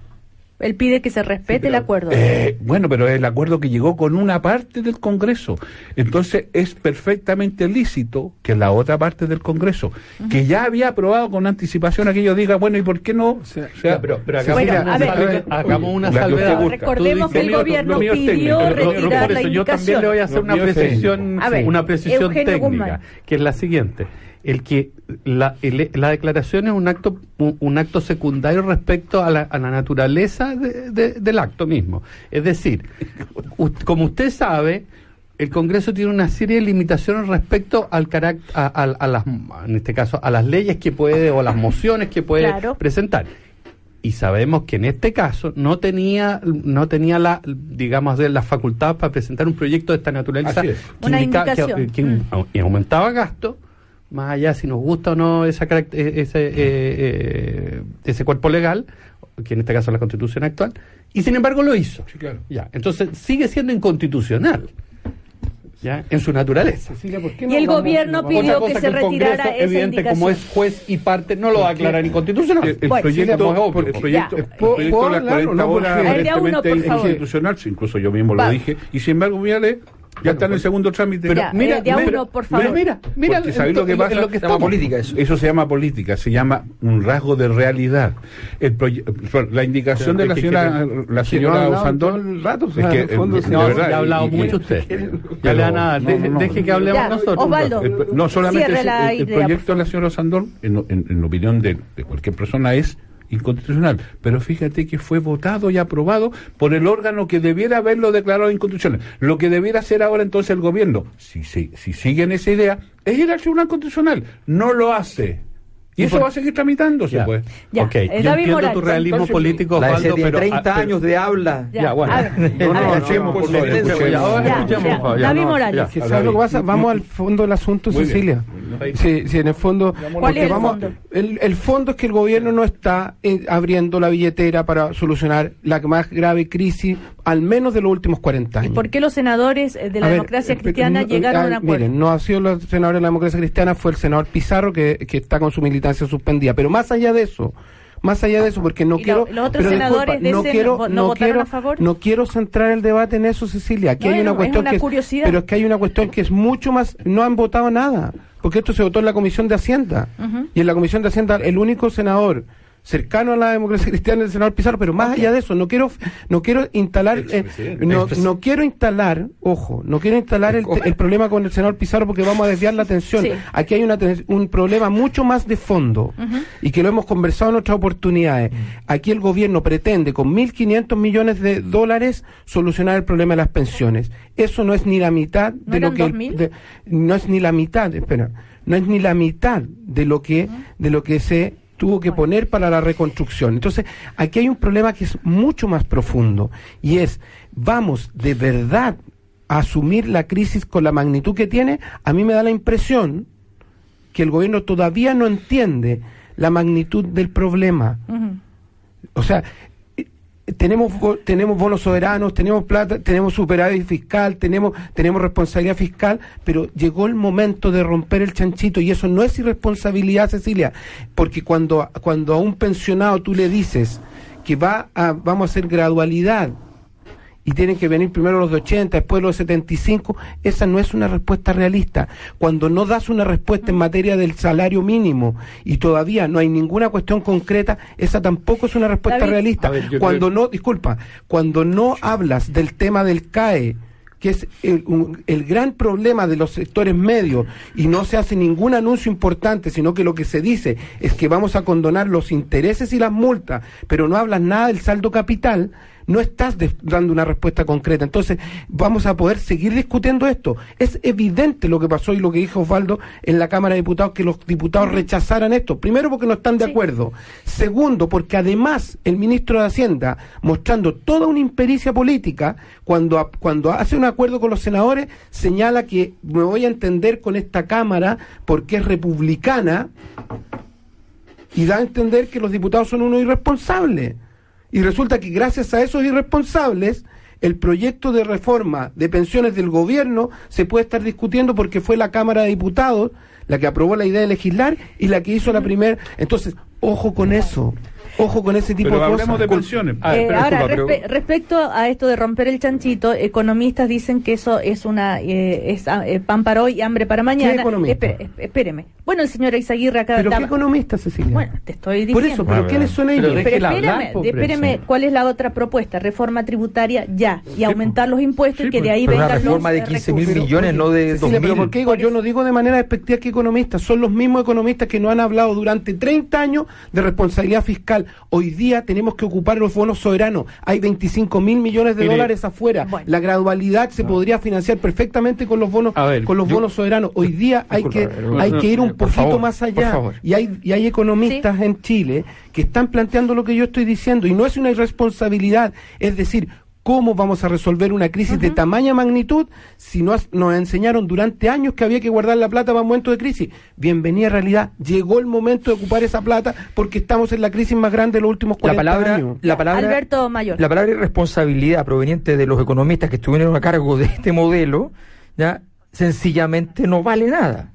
A: Él pide que se respete el acuerdo.
F: Eh, bueno, pero es el acuerdo que llegó con una parte del Congreso. Entonces es perfectamente lícito que la otra parte del Congreso, que ya había aprobado con anticipación aquello, diga, bueno, ¿y por qué no? O sea,
B: pero, pero hagamos,
A: Bueno,
B: una, hagamos
F: que
B: salvedad.
A: Recordemos que el gobierno
B: mío
A: pidió
B: técnico,
A: retirar
B: por
A: la
B: eso yo también le voy a hacer una precisión,
A: técnico. A ver,
B: una precisión
A: Eugenio
B: técnica,
A: Guzmán.
B: que es la siguiente. El que la, el- la declaración es un acto un, un acto secundario respecto a la, a la naturaleza de- de- del acto mismo. Es decir, u- como usted sabe, el Congreso tiene una serie de limitaciones respecto al carácter, a, a- a las, en este caso, a las leyes que puede o las mociones que puede
A: Claro.
B: presentar. Y sabemos que en este caso no tenía, no tenía la, digamos, de las facultades para presentar un proyecto de esta naturaleza
F: es.
B: que,
A: Una
B: indica- que-
A: indicación.
B: que
A: Mm.
B: aumentaba gasto, más allá si nos gusta o no esa, eh, ese, eh, eh, ese cuerpo legal, que en este caso es la constitución actual, y sin embargo lo hizo.
F: Sí, claro.
B: Ya, entonces sigue siendo inconstitucional. ¿Ya? En su naturaleza.
A: Y el gobierno pidió que se
B: el
A: retirara esa
B: evidente,
A: indicación.
B: como es juez y parte, no lo va a aclarar inconstitucional.
F: El, el
A: Bueno,
F: proyecto,
B: sí, obvio,
F: el proyecto, el proyecto de
D: Claro,
F: 40
D: no, porque-
F: horas
A: El de a uno,
F: aparentemente
A: por
F: es
A: favor.
F: inconstitucional, sí, incluso yo mismo
A: Va.
F: lo dije, y sin embargo, mírale, ya está en el segundo trámite.
A: Ya, eh, de a uno, por favor.
B: Mira, mira,
F: Porque ¿sabéis lo que pasa?
B: lo que
C: Se llama política eso.
F: Eso se llama política, se llama un rasgo de realidad. El la indicación de la señora, la señora Osandón,
D: rato,
F: es que,
D: en el fondo,
F: eh,
D: si
F: de
B: No,
F: verdad,
B: ya ha hablado
F: y- y-
B: mucho usted.
F: pero-
B: Ya le
F: no,
B: deje,
F: no, no.
B: deje que hablemos
A: Ya,
B: nosotros.
A: Osvaldo.
F: El pro- no solamente
A: Cierre
F: es-
A: la
F: el, proyecto de la señora Sandón, en, en- en la opinión de, de cualquier persona, es inconstitucional. Pero fíjate que fue votado y aprobado por el órgano que debiera haberlo declarado inconstitucional. Lo que debiera hacer ahora entonces el gobierno, si, si, si siguen esa idea, es ir al Tribunal Constitucional. No lo hace. Y eso
B: por-
F: va a seguir tramitándose,
B: Ya.
F: pues.
A: Ya,
B: Ok,
A: eh,
B: yo
A: David
B: entiendo
A: Morales.
B: tu realismo
F: Entonces,
B: político,
C: La
B: Osvaldo, pero...
C: 30
B: ah, pero-
C: años de habla.
A: Ya,
B: Ya, bueno. No, no,
F: escuchemos,
B: por favor, escuchemos.
A: David
B: no,
A: Morales.
B: ya.
D: Que
F: A
D: ¿sabes
F: ver,
D: lo que pasa? Vamos al fondo del asunto,
F: Muy bien.
D: Cecilia. Sí, sí, en el fondo.
A: ¿Cuál
D: porque
A: es el
D: vamos,
A: fondo?
D: El, el fondo es que el gobierno no está eh, abriendo la billetera para solucionar la más grave crisis, al menos de los últimos 40
A: ¿Y
D: años.
A: por qué los senadores eh, de la
D: A
A: democracia cristiana
D: no,
A: llegaron a un acuerdo?
D: Miren, no ha sido los senadores de la democracia cristiana, fue el senador Pizarro que, que está con su militancia suspendida. Pero más allá de eso, más allá de eso, porque no
A: ¿Y
D: quiero.
A: lo- los otros
D: pero
A: senadores de
D: no quiero,
A: no- no
D: no
A: votaron
D: quiero,
A: a favor?
D: no quiero centrar el debate en eso, Cecilia. Aquí
A: No,
D: hay una
A: es
D: cuestión
A: una
D: que es- pero es que hay una cuestión que es mucho más. No han votado nada, porque esto se votó en la Comisión de Hacienda. Y en la Comisión de Hacienda, el único senador cercano a la democracia cristiana el senador Pizarro, pero más allá de eso, no quiero, no quiero instalar, eh, no, no quiero instalar, ojo, no quiero instalar el, el problema con el senador Pizarro porque vamos a desviar la atención.
A: Sí.
D: Aquí hay una, un problema mucho más de fondo y que lo hemos conversado en otras oportunidades. Aquí el gobierno pretende con 1.500 millones de dólares solucionar el problema de las pensiones. Eso no es ni la mitad
A: ¿No
D: de lo que... el-
A: 2.000?
D: de- no es ni la mitad, espera, no es ni la mitad de lo que, de lo que se tuvo que poner para la reconstrucción. Entonces, aquí hay un problema que es mucho más profundo y es, vamos de verdad a asumir la crisis con la magnitud que tiene, a mí me da la impresión que el gobierno todavía no entiende la magnitud del problema. O sea, tenemos tenemos bonos soberanos, tenemos plata, tenemos superávit fiscal, tenemos tenemos responsabilidad fiscal, pero llegó el momento de romper el chanchito y eso no es irresponsabilidad, Cecilia, porque cuando cuando a un pensionado tú le dices que va vamos a hacer gradualidad y tienen que venir primero los de 80, después los de 75, esa no es una respuesta realista. Cuando no das una respuesta en materia del salario mínimo y todavía no hay ninguna cuestión concreta, esa tampoco es una respuesta
A: David.
D: realista.
F: Ver,
D: cuando
F: creo-
D: no, disculpa, cuando no hablas del tema del CAE, que es el, un- el gran problema de los sectores medios y no se hace ningún anuncio importante, sino que lo que se dice es que vamos a condonar los intereses y las multas, pero no hablas nada del saldo capital, no estás dando una respuesta concreta. Entonces, vamos a poder seguir discutiendo esto. Es evidente lo que pasó y lo que dijo Osvaldo en la Cámara de Diputados, que los diputados rechazaran esto. Primero, porque no están de
A: Sí.
D: acuerdo. Segundo, porque además el ministro de Hacienda, mostrando toda una impericia política, cuando, cuando hace un acuerdo con los senadores, señala que me voy a entender con esta Cámara porque es republicana y da a entender que los diputados son unos irresponsables. Y resulta que gracias a esos irresponsables, el proyecto de reforma de pensiones del gobierno se puede estar discutiendo porque fue la Cámara de Diputados la que aprobó la idea de legislar y la que hizo la primera. Entonces, ojo con eso. Ojo con ese tipo
F: Pero
D: de
F: hablemos
D: cosas.
F: de pensiones.
B: Ah,
A: Eh,
B: pero
A: ahora,
B: pero-
A: respe- respecto a esto de romper el chanchito, economistas dicen que eso es una eh, es ah, eh, pan para hoy y hambre para mañana.
D: economista?
A: Espere- esp- espéreme. Bueno, el señor Eizaguirre acá
D: ¿Pero qué economista, Cecilia?
A: Bueno, te estoy
D: Por
A: diciendo.
D: eso, ¿pero quiénes son
B: Pero
D: ellos?
B: de-
A: Pero
B: Déjela hablar,
A: espéreme. ¿cuál es la otra propuesta? Reforma tributaria ya, y
F: Sí,
A: aumentar los impuestos
F: Sí,
A: y que de
F: pues.
A: ahí
C: Pero una
A: vengan
C: reforma
A: los
C: de
A: eh,
C: 15 mil
A: recursos.
C: millones, no de 2
D: Cecilia, pero ¿por
C: mil.
D: qué digo? Yo no digo de manera despectiva que economistas, son los mismos economistas que no han hablado durante 30 años de responsabilidad fiscal. Hoy día tenemos que ocupar los bonos soberanos. Hay 25 mil millones de
F: Mire,
D: dólares afuera.
A: Bueno.
D: La gradualidad se podría financiar perfectamente con los bonos,
B: ver,
D: con los
B: yo-
D: bonos soberanos. Hoy día hay que, hay que ir un poquito
B: favor,
D: más allá. Y hay, y hay economistas en Chile que están planteando lo que yo estoy diciendo. Y no es una irresponsabilidad. Es decir, ¿Cómo vamos a resolver una crisis de tamaña magnitud si nos, nos enseñaron durante años que había que guardar la plata para momentos de crisis? Bienvenida realidad. Llegó el momento de ocupar esa plata porque estamos en la crisis más grande de los últimos
C: La
D: 40
C: palabra,
D: años.
C: la palabra,
A: Alberto Mayor.
C: la palabra irresponsabilidad proveniente de los economistas que estuvieron a cargo de este modelo, ya sencillamente no vale nada.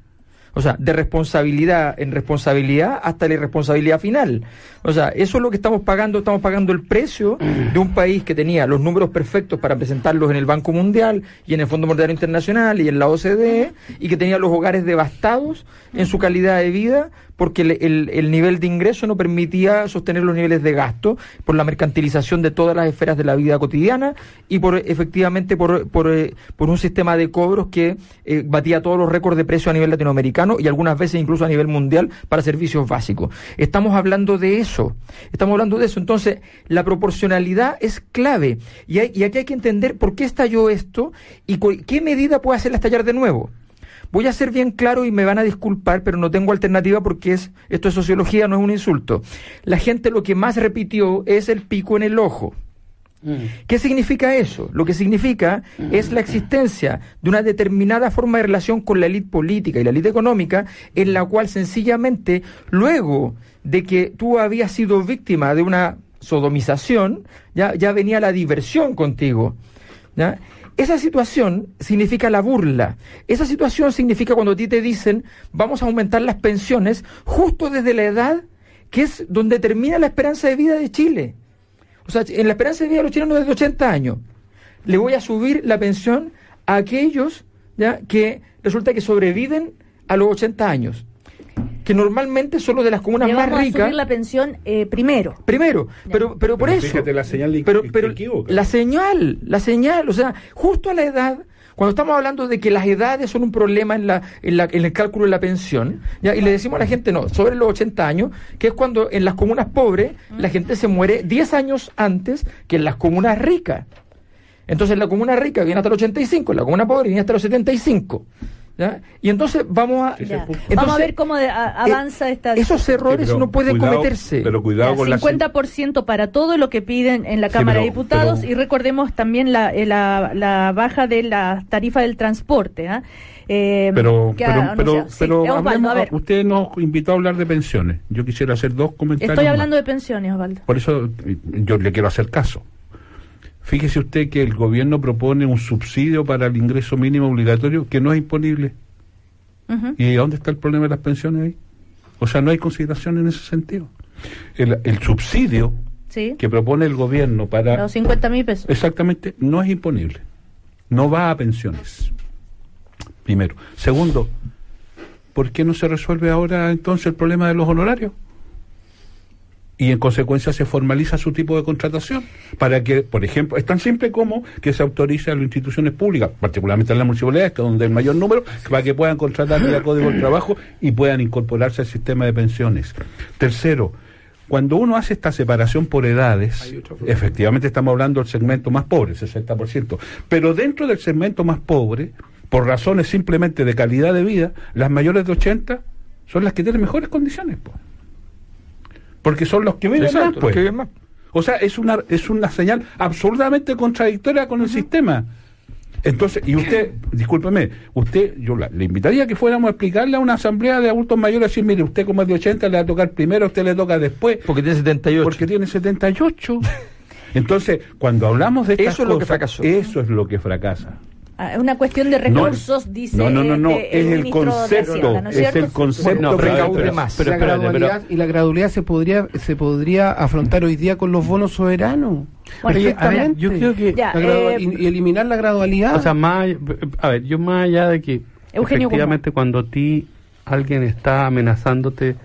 C: O sea, de responsabilidad en responsabilidad hasta la irresponsabilidad final. O sea, eso es lo que estamos pagando. Estamos pagando el precio de un país que tenía los números perfectos para presentarlos en el Banco Mundial y en el Fondo Monetario Internacional y en la OCDE y que tenía los hogares devastados en su calidad de vida porque el, el- el nivel de ingreso no permitía sostener los niveles de gasto por la mercantilización de todas las esferas de la vida cotidiana y por efectivamente por, por, eh, por un sistema de cobros que eh, batía todos los récords de precio a nivel latinoamericano y algunas veces incluso a nivel mundial para servicios básicos. Estamos hablando de eso, estamos hablando de eso. Entonces, la proporcionalidad es clave y, y aquí hay que entender por qué estalló esto y qué medida puede hacerla estallar de nuevo. Voy a ser bien claro y me van a disculpar, pero no tengo alternativa porque es esto es sociología, no es un insulto. La gente lo que más repitió es el pico en el ojo. ¿Qué significa eso? Lo que significa es la existencia de una determinada forma de relación con la élite política y la élite económica, en la cual sencillamente, luego de que tú habías sido víctima de una sodomización, ya, ya venía la diversión contigo. ¿ya? Esa situación significa la burla. Esa situación significa cuando a ti te dicen vamos a aumentar las pensiones justo desde la edad que es donde termina la esperanza de vida de Chile. O sea, en la esperanza de vida de los chilenos es de 80 años. Le voy a subir la pensión a aquellos ¿ya? que resulta que sobreviven a los 80 años. Que normalmente son los de las comunas
A: Le
C: más
A: vamos a
C: ricas.
A: subir la pensión eh, primero.
C: Primero, pero, pero por
F: Pero
C: eso.
F: fíjate la señal de-
C: pero,
F: que
C: pero
F: equivoca.
C: la señal, la señal, o sea, justo a la edad, cuando estamos hablando de que las edades son un problema en, la, en, la- en el cálculo de la pensión, ¿ya? y le decimos a la gente, no, sobre los 80 años, que es cuando en las comunas pobres la gente se muere 10 años antes que en las comunas ricas. Entonces la comuna rica viene hasta el 85, la comuna pobre viene hasta los 75. ¿Ya? Y entonces vamos a... Entonces,
A: Vamos a ver cómo de- a- avanza
C: eh,
A: esta
C: Esos errores
F: Sí, pero
C: no pueden
F: cuidado-
C: cometerse.
F: Pero cuidado
A: Ya,
F: con la
A: 50% para todo lo que piden en la
F: Sí,
A: Cámara de Diputados
F: pero-
A: y recordemos también la, eh, la, la baja de la tarifa del transporte. ¿ah? Eh,
F: Pero,
A: que
F: pero,
A: ha
F: pero.
A: Sí,
F: pero
A: Osvaldo,
F: hablemos-
A: a ver,
F: usted nos invitó a hablar de pensiones. Yo quisiera hacer dos comentarios.
A: estoy
F: más.
A: hablando de pensiones, Osvaldo.
F: Por eso eh, yo le quiero hacer caso. Fíjese usted que el gobierno propone un subsidio para el ingreso mínimo obligatorio que no es imponible. ¿Y dónde está el problema de las pensiones ahí? O sea, no hay consideración en ese sentido. El, el subsidio
A: Sí,
F: que propone el gobierno para...
A: los 50 mil pesos.
F: Exactamente, no es imponible. No va a pensiones. Primero. Segundo, ¿por qué no se resuelve ahora entonces el problema de los honorarios? Y en consecuencia se formaliza su tipo de contratación para que, por ejemplo, es tan simple como que se autorice a las instituciones públicas, particularmente en las municipalidades, que es donde el mayor número, para que puedan contratar vía código de trabajo y puedan incorporarse al sistema de pensiones. Tercero, cuando uno hace esta separación por edades, efectivamente estamos hablando del segmento más pobre, 60%, pero dentro del segmento más pobre, por razones simplemente de calidad de vida, las mayores de 80 son las que tienen mejores condiciones. Porque son los que viven
C: Exacto,
F: más,
C: los
F: pues.
C: que viven más.
F: O sea, es una, es una señal absurdamente contradictoria con el sistema. Entonces, y usted, discúlpeme, usted, yo la- le invitaría a que fuéramos a explicarle a una asamblea de adultos mayores, decir, mire, usted como es de 80 le va a tocar primero, usted le toca después,
C: Porque tiene 78.
F: porque tiene 78. Entonces, cuando hablamos de estas
C: Eso es lo que fracasó.
F: Eso es lo que fracasa.
A: Ah, Es una cuestión de
F: No,
A: recursos, dice
F: no, no, no, no,
A: eh,
F: es el
A: de
F: concepto,
A: Hacienda, ¿no
F: es
A: cierto?
F: el concepto
D: No, pero- pero-
C: más.
D: pero
B: La gradualidad-
D: pero- y la gradualidad se podría se podría afrontar hoy día con los bonos soberanos.
A: Bueno,
B: Oye, a ver, yo creo que
A: Ya, eh,
B: y, y eliminar la gradualidad. O sea, más, a ver, yo más allá de que
A: Eugenio
B: efectivamente cuando a ti alguien está amenazándote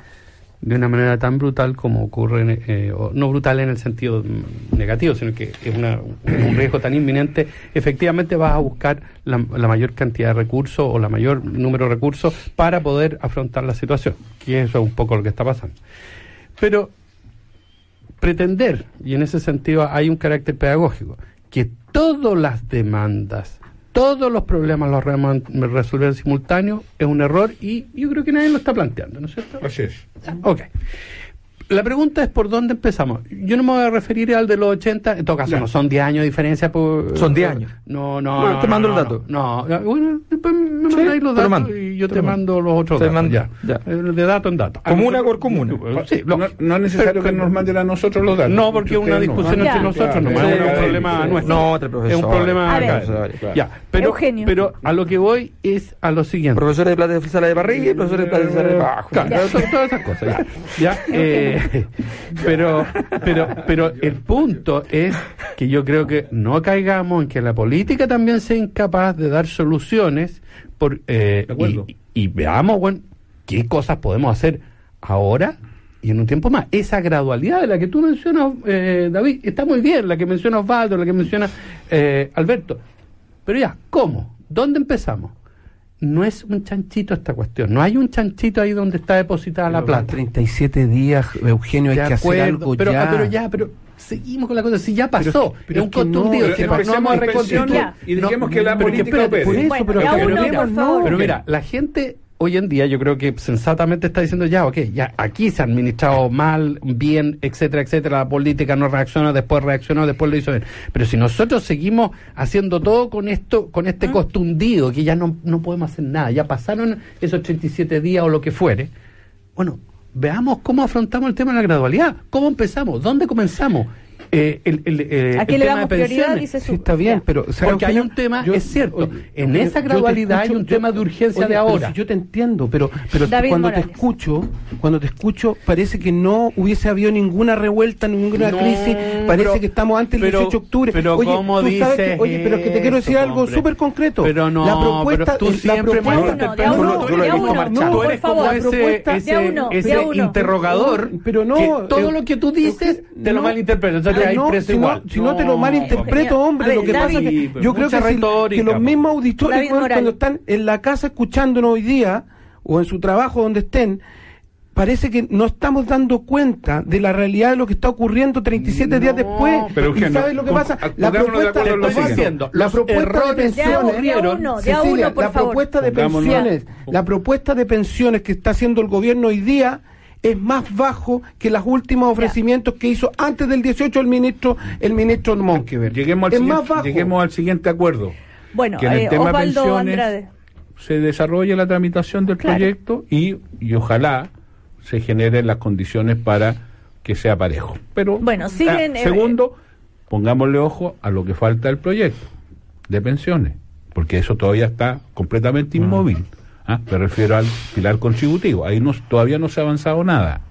B: de una manera tan brutal como ocurre, eh, no brutal en el sentido negativo, sino que es una- un riesgo tan inminente, efectivamente vas a buscar la, la mayor cantidad de recursos o la mayor número de recursos para poder afrontar la situación, que eso es un poco lo que está pasando. Pero pretender, y en ese sentido hay un carácter pedagógico, que todas las demandas, todos los problemas los resolver en simultáneo es un error y yo creo que nadie lo está planteando, ¿no es cierto?
F: Así es.
B: Ok. La pregunta es por dónde empezamos. Yo no me voy a referir al de los 80, en todo caso
F: Ya.
B: no son 10 años de diferencia. Por,
C: Son 10
B: por-
C: años.
B: No, no.
C: Bueno,
B: no,
C: te mando
B: no,
C: el dato.
B: No, no. bueno, después me
C: Sí,
B: mandáis los datos
C: mando,
B: y yo
C: te
B: te,
C: lo
B: mando los otros
C: Te
B: datos.
C: mando,
B: ya.
C: ya.
B: Eh, De dato en dato.
C: Comuna por comuna.
B: Sí, lo-
F: no, no es necesario
B: pero-
F: que nos manden a nosotros los datos.
B: no, porque es una discusión
A: Ya.
B: entre nosotros, no
F: Sí,
B: es un
F: sí,
B: problema
F: sí.
B: nuestro.
C: No, otro
B: es
C: profesor.
B: un problema
A: A ver.
B: acá. Ya, pero,
A: Eugenio.
B: pero a lo que voy es a lo siguiente.
C: Profesores de plata de sala de barriga y profesores de plata de sala de bajo.
B: Claro, to- todas esas cosas. Ya, ya, eh, pero, pero, pero el punto es que yo creo que no caigamos en que la política también sea incapaz de dar soluciones por, eh, y veamos bueno, qué cosas podemos hacer ahora y en un tiempo más. Esa gradualidad de la que tú mencionas, eh, David, está muy bien, la que menciona Osvaldo, la que menciona eh, Alberto. Pero ya, ¿cómo? ¿Dónde empezamos? No es un chanchito esta cuestión. No hay un chanchito ahí donde está depositada la
D: Pero van
B: plata.
D: 37 días, Eugenio, hay
B: De
D: que hacer algo
B: pero,
D: ya.
B: ah, pero ya, pero seguimos con la cosa. Si ya pasó,
D: pero
B: es un
D: es que no,
B: contundido.
F: pero
B: si no, no vamos a
F: pensiones y dejemos que la
B: pero
F: política
B: espérate,
F: opere.
B: por eso,
A: Bueno,
B: pero, pero
A: uno,
B: mira, pero mira, la gente hoy en día yo creo que sensatamente está diciendo ya, ok, ya aquí se ha administrado mal, bien, etcétera, etcétera, la política no reacciona, después reaccionó, después lo hizo bien. Pero si nosotros seguimos haciendo todo con esto, con este costundido, que ya no, no podemos hacer nada, ya pasaron esos 37 días o lo que fuere, bueno, veamos cómo afrontamos el tema de la gradualidad, cómo empezamos, dónde comenzamos. Eh, el, el, eh,
A: ¿A qué
B: el
A: le
B: tema
A: damos
B: de
A: prioridad? Dice
D: Sí,
A: su.
D: está bien,
A: Ya.
D: pero ¿sabe,
B: Porque hay un tema,
D: Yo-
B: es cierto,
D: oye,
B: en esa gradualidad hay un
D: yo-
B: tema de urgencia
D: oye,
B: de
D: pero
B: ahora.
D: si yo te entiendo, pero, pero
A: David
D: cuando
A: Morales.
D: te escucho, cuando te escucho, parece que no hubiese habido ninguna revuelta, ninguna
B: No,
D: crisis, parece
B: pero-
D: que estamos antes del
B: pero-
D: 18 de octubre.
B: pero
D: oye,
B: ¿cómo
D: tú sabes que-
B: dices
D: oye, pero es que te quiero decir
B: eso,
D: algo súper concreto.
B: Pero no,
D: la propuesta,
B: pero tú
D: la
B: siempre
D: propuesta-
A: De a uno, de a
D: No,
A: uno,
D: no,
A: de
D: yo lo he
A: a
D: visto
A: uno,
D: marchando.
B: tú
A: por
B: eres como
A: favor.
B: ese,
D: propuesta-
B: ese, interrogador
D: Pero no,
B: que todo
D: eh,
B: lo que tú dices te lo malinterpretas. Entonces
D: Pero
B: hay
D: no,
B: preso
D: si no-
B: igual.
D: si no te lo malinterpreto, hombre,
A: ver,
D: lo que pasa es que yo creo que, si-
B: retórica,
D: que los
B: pues.
D: mismos auditores
A: David
D: cuando,
A: Morales.
D: están en la casa escuchándonos hoy día o en su trabajo donde estén, parece que no estamos dando cuenta de la realidad de lo que está ocurriendo 37 días
B: No,
D: después.
F: pero,
D: ¿Y sabes lo que pasa? La
F: de
D: propuesta, diciendo, la propuesta de
A: De
D: pensiones...
A: de de
D: la propuesta de pensiones, la propuesta de pensiones que está haciendo el gobierno hoy día es más bajo que los últimos ofrecimientos que hizo antes del 18 el ministro el ministro Monkever.
F: Lleguemos al,
D: es
F: siguiente,
D: más bajo.
F: lleguemos al siguiente acuerdo.
A: Bueno,
F: que en el
A: eh,
F: tema
A: Osvaldo
F: pensiones
A: Andrade.
F: se desarrolle la tramitación del
A: Claro.
F: proyecto y, y ojalá se generen las condiciones para que sea parejo. Pero
A: Bueno, siguen,
F: ah,
A: eh,
F: segundo, pongámosle ojo a lo que falta del proyecto de pensiones, porque eso todavía está completamente inmóvil. ¿Ah? Me refiero al pilar contributivo. Ahí no, todavía no se ha avanzado nada.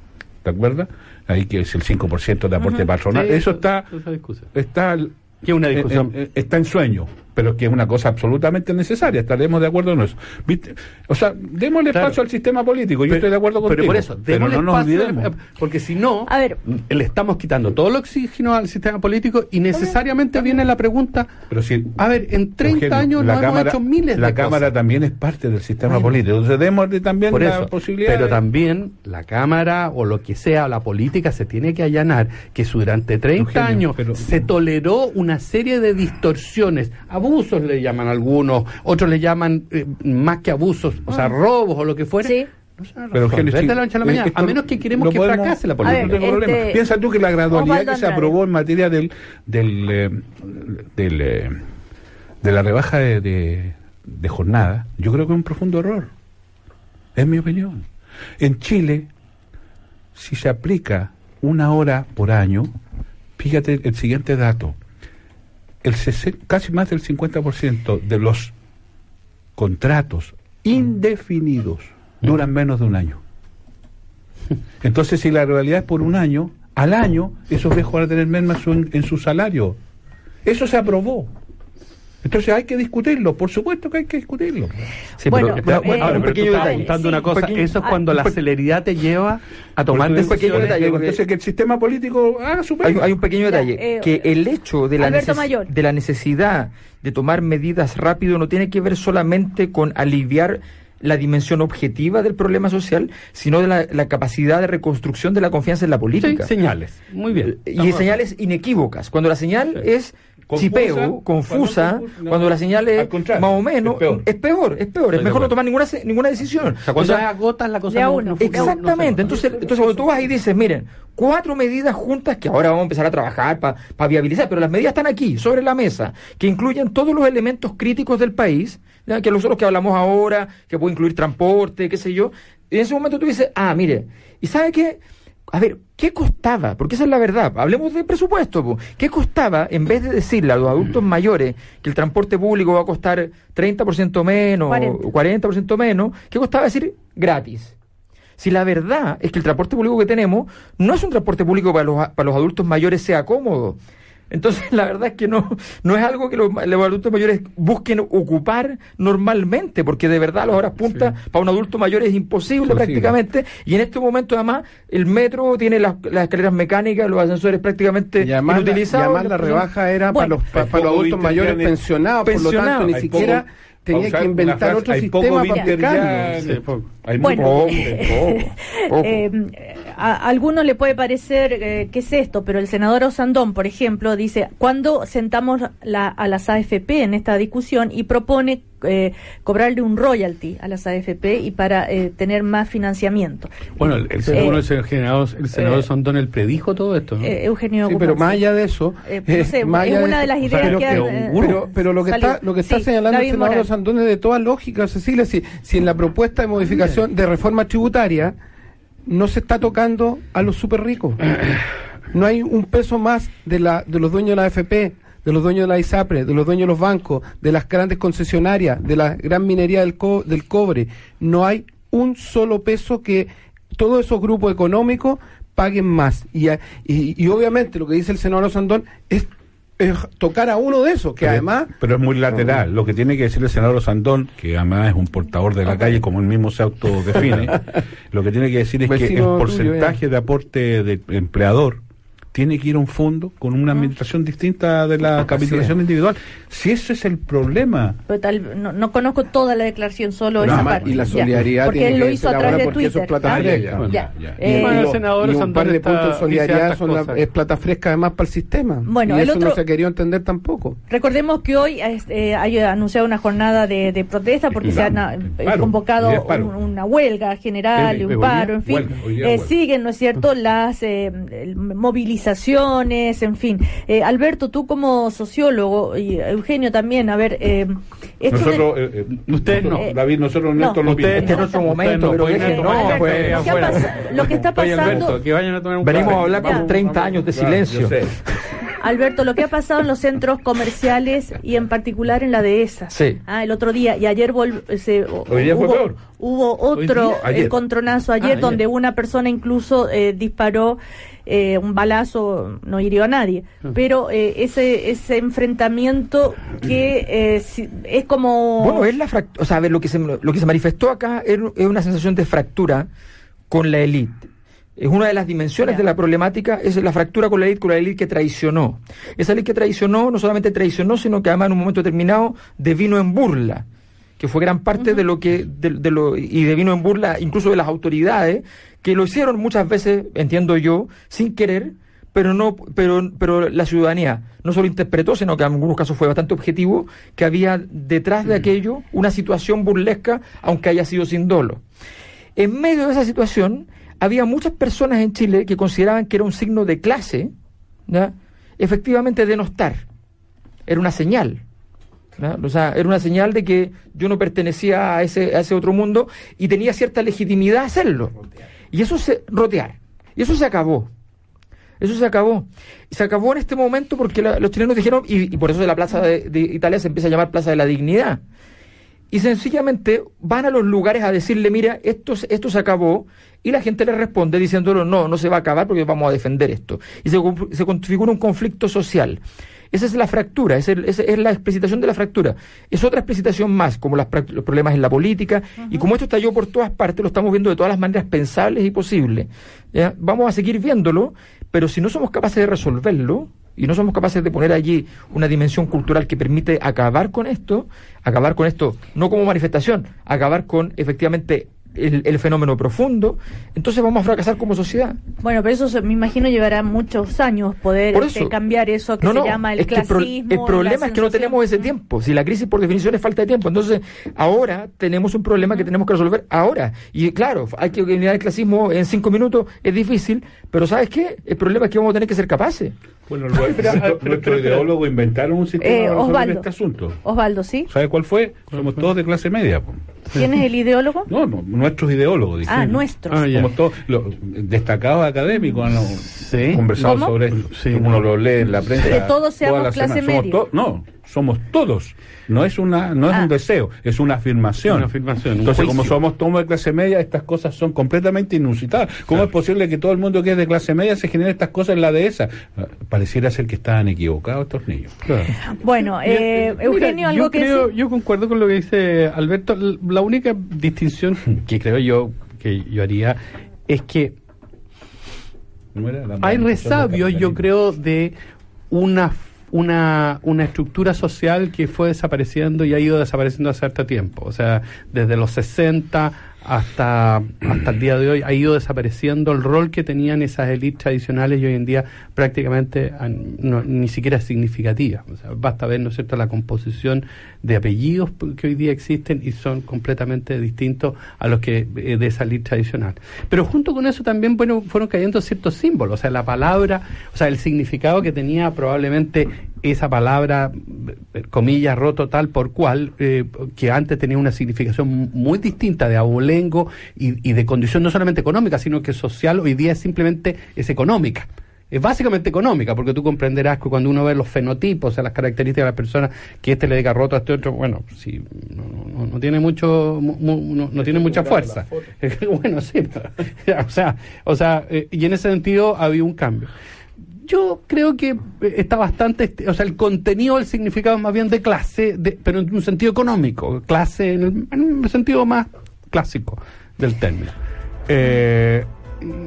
F: ¿Te acuerdas? Ahí que es el 5% de aporte patronal.
B: Sí,
F: eso está
B: esa
F: está
B: Que es una
F: eh,
B: discusión.
F: eh, eh, está en sueño, pero que es una cosa absolutamente necesaria. Estaremos de acuerdo en eso. ¿Viste? O sea, démosle
B: Claro.
F: espacio al sistema político. Yo
B: Pero-
F: estoy de acuerdo contigo.
B: Pero por eso,
F: pero
B: démosle
F: no nos olvidemos.
B: porque si no,
A: A ver.
B: le estamos quitando todo el oxígeno al sistema político y necesariamente viene la pregunta,
F: Pero si,
B: a ver, en 30
F: Eugenio,
B: años
F: la
B: nos
F: Cámara-
B: hemos hecho miles
F: La
B: de
F: Cámara
B: cosas.
F: también es parte del sistema
B: Bueno.
F: político. Entonces, démosle también
B: Por
F: la
B: eso,
F: posibilidad.
B: pero
F: de-
B: también la Cámara o lo que sea, la política se tiene que allanar que durante 30
F: Eugenio,
B: años
F: pero-
B: se toleró una serie de distorsiones, abusos le llaman algunos, otros le llaman eh, más que abusos, o sea, robos o lo que fuere.
A: Sí.
B: No
F: Pero,
B: de
F: sí,
B: la noche a la mañana,
F: esto
B: a menos que queremos que
F: podemos-
B: fracase la política.
A: ver,
F: no tengo
A: este-
F: problema. Piensa tú que la gradualidad que se aprobó en materia del, del, eh, del, eh, de la rebaja de, de- de jornada, yo creo que es un profundo error. Es mi opinión. En Chile, si se aplica una hora por año, fíjate el siguiente dato. El casi más del 50% de los contratos indefinidos duran menos de un año. Entonces, si la realidad es por un año, al año esos viejos van a tener menos en, en su salario. Eso se aprobó. Entonces hay que discutirlo, por supuesto que hay que discutirlo.
C: Sí,
A: Bueno,
C: pero,
A: eh,
B: Ahora,
C: un
B: pero tú
C: pequeño detalle.
B: contando
A: Sí.
B: una cosa,
C: Pequeño-
B: eso es
A: ah,
B: cuando la
C: pe-
B: celeridad te lleva a tomar decisiones.
C: detalle, porque-
F: Entonces que el sistema político haga su
C: Hay, hay un pequeño
A: Ya,
C: detalle,
A: eh,
C: que el hecho de la,
A: Alberto
C: neces-
A: Mayor.
C: de la necesidad de tomar medidas rápido no tiene que ver solamente con aliviar la dimensión objetiva del problema social, sino de la, la capacidad de reconstrucción de la confianza en la
B: Sí,
C: política.
B: señales. Muy bien.
C: y señales inequívocas. Cuando la señal es
F: Confusa,
C: chipeo, confusa,
F: cuando confusa, no,
C: cuando la señal es más o menos,
F: es peor.
C: es peor, es peor, mejor no tomar ninguna se- ninguna decisión.
B: O sea, cuando
C: O sea,
B: agotas la cosa no-
A: uno.
B: no
C: Exactamente. Entonces, entonces cuando tú vas y dices, miren, cuatro medidas juntas que ahora vamos a empezar a trabajar para viabilizar, pero las medidas están aquí, sobre la mesa, que incluyen todos los elementos críticos del país. Que nosotros que hablamos ahora, que puede incluir transporte, qué sé yo, y en ese momento tú dices, ah, mire, ¿y sabe qué? A ver, ¿qué costaba? Porque esa es la verdad. Hablemos de presupuesto. po. ¿Qué costaba, en vez de decirle a los adultos mayores que el transporte público va a costar 30% menos,
A: 40.
C: o 40% menos, qué costaba decir gratis? Si la verdad es que el transporte público que tenemos no es un transporte público para los, para los adultos mayores sea cómodo. Entonces, la verdad es que no, no es algo que los, los adultos mayores busquen ocupar normalmente, porque de verdad las horas puntas para un adulto mayor es imposible prácticamente. Y en este momento, además, el metro tiene las, las escaleras mecánicas, los ascensores prácticamente
D: Y además, la, y además la rebaja era
A: Bueno.
D: para los, pa-
F: Hay
D: para los adultos mayores pensionados, por lo tanto
C: Pensionados.
D: ni siquiera
F: poco-
D: tenía que inventar otro
F: hay
D: sistema
F: poco
D: para
F: bitter ya,
D: aplicarlo.
F: sí, poco. Hay muy
A: Bueno,
F: poco.
A: eh, a, a algunos le puede parecer eh, qué es esto, pero el senador Osandón, por ejemplo, dice, cuando sentamos la- a las AFP en esta discusión y propone eh, cobrarle un royalty a las AFP y para eh, tener más financiamiento.
B: Bueno, el, el,
A: Eh,
B: el senador, el senador
A: eh,
B: el predijo todo esto. ¿no?
A: Eh, Eugenio
D: Sí, pero más allá de eso,
A: Eh, no
D: eh,
A: sé,
D: más
A: es una de las
D: eso,
A: ideas
D: pero
A: que
D: que-
A: han, eh,
D: pero, pero lo que
A: salió.
D: está lo que está
A: Sí,
D: señalando el senador
A: Morales.
D: Sandón es de toda lógica, Cecilia, si, si en la propuesta de modificación de reforma tributaria no se está tocando a los súper ricos. No hay un peso más de la de los dueños de la AFP, de los dueños de la ISAPRE, de los dueños de los bancos, de las grandes concesionarias, de la gran minería del, co- del cobre. No hay un solo peso que todos esos grupos económicos paguen más. Y, y, y obviamente lo que dice el senador Sandón es, tocar a uno de esos, que
F: Pero-
D: además...
F: Pero es muy lateral. Lo que tiene que decir el senador Sandón, que además es un portador de la calle, como él mismo se autodefine, lo que tiene que decir es que el
D: tuyo,
F: porcentaje de aporte del empleador tiene que ir a un fondo con una administración distinta de la capitalización individual. Si ese es el problema.
A: Pero tal- no, no conozco toda la declaración, solo
D: No,
A: esa parte.
D: y la
A: Ya.
D: solidaridad
A: Porque
D: tiene
A: él lo hizo a través de
D: porque eso es
A: Twitter.
D: plata
A: Ah, ya.
F: ya.
A: Eh,
B: el
D: y,
B: senador
D: y un par de
B: está-
D: puntos de solidaridad son la- es plata fresca además para el sistema.
A: Bueno,
D: y
A: el
D: eso no
A: otro-
D: se ha querido entender tampoco.
A: Recordemos que hoy eh, hay anunciado una jornada de, de protesta porque se han eh,
F: paro,
A: convocado un- una huelga general y un paro, en fin.
F: huelga,
A: Eh, siguen, ¿no es cierto?, las eh, el- movilizaciones, en fin. Eh, Alberto, tú como sociólogo y Eugenio también, a ver, eh, esto de-
F: Nosotros, eh, eh,
B: Ustedes no.
F: nosotros, David, nosotros
A: No.
F: esto lo
B: Ustedes
F: vimos.
C: Este es otro momento, pero no, pues,
A: lo, que está pasando...
B: Alberto, que vayan a tomar un
C: Venimos
B: café.
C: a hablar por 30 años de
F: Claro,
C: silencio.
A: Alberto, lo que ha pasado en los centros comerciales y en particular en la dehesa.
C: Sí.
A: Ah, el otro día y ayer vol- se,
F: Hoy día fue
A: hubo,
F: peor.
A: hubo otro
F: día, ayer.
A: encontronazo ayer,
F: Ah, ayer.
A: donde una persona incluso eh, disparó eh, un balazo, no hirió a nadie,
F: Ah.
A: pero eh, ese ese enfrentamiento que eh, si- es como
C: Bueno, es la o sea, a ver, lo que se, lo que se manifestó acá es, es una sensación de fractura con la élite. Es una de las dimensiones de la problemática, es la fractura con la élite, con la élite que traicionó. Esa élite que traicionó, no solamente traicionó, sino que además en un momento determinado devino en burla, que fue gran parte de lo que, de, de lo, y devino en burla incluso de las autoridades, que lo hicieron muchas veces, entiendo yo, sin querer, pero no pero pero la ciudadanía no solo interpretó sino que en algunos casos fue bastante objetivo que había detrás de aquello una situación burlesca aunque haya sido sin dolo. En medio de esa situación había muchas personas en Chile que consideraban que era un signo de clase ¿ya? efectivamente denostar era una señal. O sea, era una señal de que yo no pertenecía a ese, a ese otro mundo y tenía cierta legitimidad hacerlo. Y eso se rotear. Y eso se acabó. Eso se acabó. Se acabó en este momento porque la- los chilenos dijeron, y, por eso de la plaza de Italia se empieza a llamar Plaza de la Dignidad. Y sencillamente van a los lugares a decirle, mira, esto, se- esto se acabó, y la gente le responde diciéndolo, no, no se va a acabar porque vamos a defender esto. Y se, conf- se configura un conflicto social. Esa es la fractura, esa es, la explicitación de la fractura. Es otra explicitación más, como las los problemas en la política, y como esto estalló por todas partes, lo estamos viendo de todas las maneras pensables y posibles. ¿ya? Vamos a seguir viéndolo, pero si no somos capaces de resolverlo, y no somos capaces de poner allí una dimensión cultural que permite acabar con esto, acabar con esto no como manifestación, acabar con efectivamente el, el fenómeno profundo, entonces vamos a fracasar como sociedad.
A: Bueno, pero eso se- me imagino llevará muchos años poder este, cambiar eso que
C: No,
A: se
C: no,
A: llama el
C: es que el, pro-
A: clasismo.
C: el problema es que no tenemos ese tiempo. Si la crisis por definición es falta de tiempo, entonces ahora tenemos un problema que tenemos que resolver ahora. Y claro, hay que eliminar el clasismo en cinco minutos, es difícil, pero ¿sabes qué? El problema es que vamos a tener que ser capaces.
F: Bueno, lo- nuestro, ideólogo inventaron un sistema
A: Eh,
F: para resolver
A: Osvaldo.
F: este asunto.
A: Osvaldo, ¿sí?
F: ¿Sabe cuál fue? Somos todos de clase media. po.
A: ¿Quién es el ideólogo?
F: No, no, nuestros ideólogos. dije.
A: Ah, nuestros.
B: Ah.
F: Somos todos los destacados académicos. Han
B: Sí.
F: conversado
A: ¿Cómo?
F: sobre esto.
B: Sí.
F: Uno lo lee en la prensa.
A: Que todos seamos clase media.
F: to- no, somos todos. No es una no es
A: Ah.
F: un deseo, es una afirmación.
B: Una afirmación, un
F: Entonces, como somos todos de clase media, estas cosas son completamente inusitadas. ¿Cómo es posible que todo el mundo que es de clase media se genere estas cosas en la dehesa? Ah, Pareciera ser que estaban equivocados estos niños.
A: Bueno, eh,
B: Mira,
A: Eugenio, algo
B: yo
A: que
B: creo,
A: decir?
B: yo concuerdo con lo que dice Alberto. La única distinción que creo yo que yo haría es que
F: ¿No era la
B: hay resabios, yo creo, de una una, una estructura social que fue desapareciendo y ha ido desapareciendo hace harto tiempo. O sea, desde los 60 hasta, hasta el día de hoy ha ido desapareciendo el rol que tenían esas élites tradicionales y hoy en día prácticamente no- ni siquiera es significativa. O sea, basta ver, ¿no es la composición de apellidos que hoy día existen y son completamente distintos a los que eh, de esa élite tradicional. Pero junto con eso también bueno, fueron cayendo ciertos símbolos, o sea, la palabra, o sea, el significado que tenía probablemente esa palabra, comillas, roto tal por cual, eh, que antes tenía una significación muy distinta de abolengo y, y de condición no solamente económica, sino que social, hoy día simplemente es económica. Es básicamente económica, porque tú comprenderás que cuando uno ve los fenotipos, o sea, las características de la persona, que este le diga roto a este otro, bueno, sí, no, no- no tiene mucho, mu- no, no tiene mucha fuerza. bueno, sí, pero- o sea, o sea, eh, y en ese sentido había un cambio. Yo creo que eh, está bastante, este, o sea, el contenido, el significado más bien de clase, de- pero en un sentido económico, clase en el, en el sentido más clásico del término. Eh,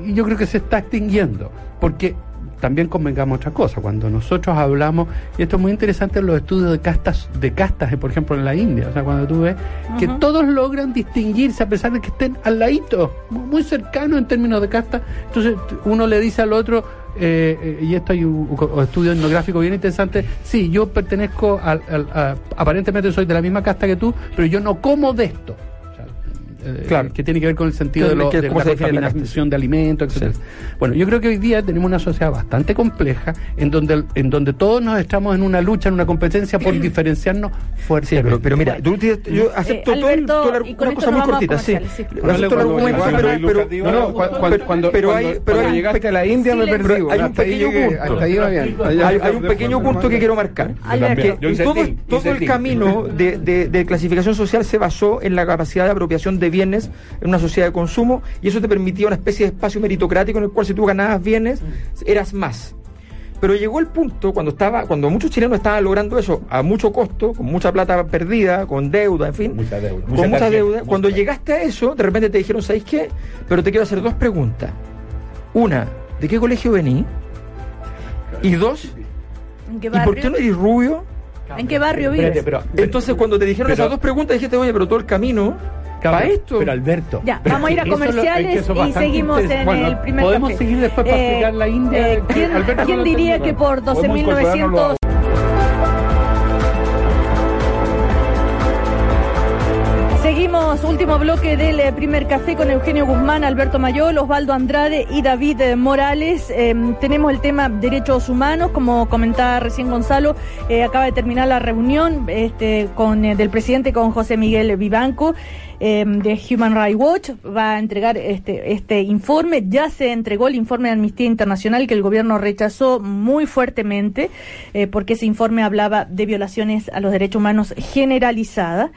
B: y yo creo que se está extinguiendo, porque también convengamos otra cosa, cuando nosotros hablamos, y esto es muy interesante en los estudios de castas, de castas, eh, por ejemplo, en la India, o sea, cuando tú ves que todos logran distinguirse a pesar de que estén al ladito, mu- muy cercanos en términos de casta, entonces uno le dice al otro, eh, eh, y esto hay un, un estudio etnográfico bien interesante, sí, yo pertenezco al, al- a- aparentemente soy de la misma casta que tú, pero yo no como de esto. Eh,
C: Claro.
B: que tiene que ver con el sentido de, lo-
C: que
B: de
C: cómo
B: la contaminación de alimentos.
C: Sí.
B: Bueno, yo creo que hoy día tenemos una sociedad bastante compleja en donde en donde todos nos estamos en una lucha, en una competencia por diferenciarnos
C: Sí,
B: fuertemente.
C: pero, pero mira, yo acepto todo el-
A: Alberto,
C: todo una cosa muy cortita, sí.
A: sí.
C: Acepto el argumento, pero, pero,
D: No, no, cuando,
C: pero hay- pero
D: cuando
C: hay-
D: llegaste a la India me perdí.
C: Hay un pequeño punto. hay, un pequeño punto que quiero marcar. Todo, el camino de clasificación social se basó en la capacidad de apropiación de bienes en una sociedad de consumo y eso te permitía una especie de espacio meritocrático en el cual si tú ganabas bienes eras más. Pero llegó el punto cuando estaba, cuando muchos chilenos estaban logrando eso a mucho costo, con mucha plata perdida, con deuda, en fin,
F: Mucha deuda.
C: con mucha
F: tarjeta,
C: deuda.
F: mucha
C: Cuando llegaste a eso, de repente te dijeron, ¿sabéis qué? Pero te quiero hacer dos preguntas. Una, ¿de qué colegio vení? Y dos,
A: ¿En qué
C: ¿y por qué no eres rubio?
A: ¿En qué barrio vives?
B: Pero,
C: Entonces, cuando te dijeron
B: Pero-
C: esas dos preguntas, dijiste, oye, pero todo el camino,
B: Claro,
C: para esto.
B: Pero Alberto.
A: Ya, vamos a ir a
B: lo-
A: comerciales y seguimos en.
B: Bueno,
A: el primer
B: Podemos
A: café.
B: seguir después para
A: Eh,
B: explicar la India.
A: eh, ¿Quién,
B: no
A: diría que por
F: Podemos
A: 12.900 Seguimos, último bloque del eh, primer café con Eugenio Guzmán, Alberto Mayol, Osvaldo Andrade y David eh, Morales. Eh, tenemos el tema derechos humanos, como comentaba recién Gonzalo, eh, acaba de terminar la reunión este, con, eh, del presidente con José Miguel Vivanco eh, de Human Rights Watch. Va a entregar este, este informe. Ya se entregó el informe de Amnistía Internacional que el gobierno rechazó muy fuertemente, eh, porque ese informe hablaba de violaciones a los derechos humanos generalizadas.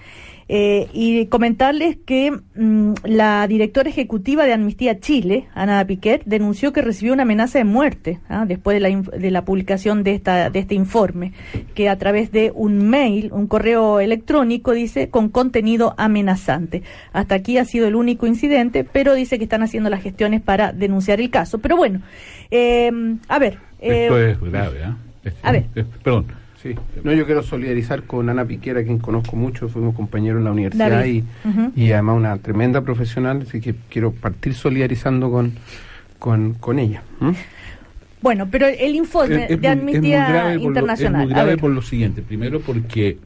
A: Eh, y comentarles que mm, la directora ejecutiva de Amnistía Chile, Ana Piquet, denunció que recibió una amenaza de muerte ¿ah? después de la, de la publicación de, esta, de este informe, que a través de un mail, un correo electrónico, dice, con contenido amenazante. Hasta aquí ha sido el único incidente, pero dice que están haciendo las gestiones para denunciar el caso. Pero bueno, eh, a ver. eh,
F: Esto es grave, ¿ah?
A: A ver.
F: Perdón.
D: Sí. No, yo quiero solidarizar con Ana Piquera, quien conozco mucho, fuimos compañeros en la universidad
A: David.
D: y, y además una tremenda profesional, así que quiero partir solidarizando con, con, con ella.
A: Bueno, pero el informe
F: Es- es
A: de Amnistía
F: lo-
A: Internacional.
F: es muy grave por lo siguiente. Primero porque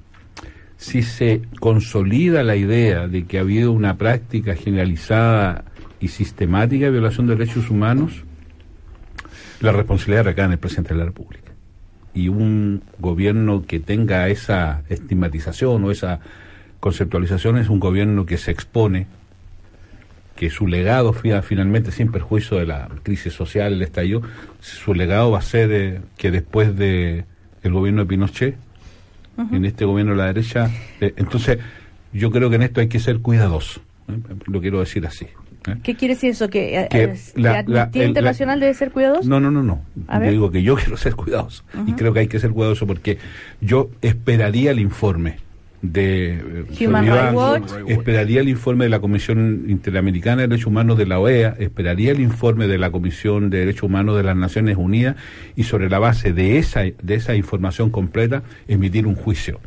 F: si se consolida la idea de que ha habido una práctica generalizada y sistemática de violación de derechos humanos, la responsabilidad recae en el presidente de la República. Y un gobierno que tenga esa estigmatización o esa conceptualización es un gobierno que se expone, que su legado finalmente, sin perjuicio de la crisis social, el estallido, su legado va a ser eh, que después de el gobierno de Pinochet, en este gobierno de la derecha, eh, entonces yo creo que en esto hay que ser cuidadoso, ¿eh? lo quiero decir así. ¿Eh?
A: ¿Qué quiere decir eso? ¿Que, eh,
F: Que
A: es-
F: la- la-
A: Internacional debe ser cuidadosa?
F: No, no, no, no.
A: A
F: Yo
A: ver.
F: digo que yo quiero ser cuidadoso. Y creo que hay que ser cuidadoso porque yo esperaría el informe de eh,
A: Human Rights Watch.
F: esperaría el informe de la Comisión Interamericana de Derechos Humanos de la OEA, esperaría el informe de la Comisión de Derechos Humanos de las Naciones Unidas y sobre la base de esa de esa información completa emitir un juicio.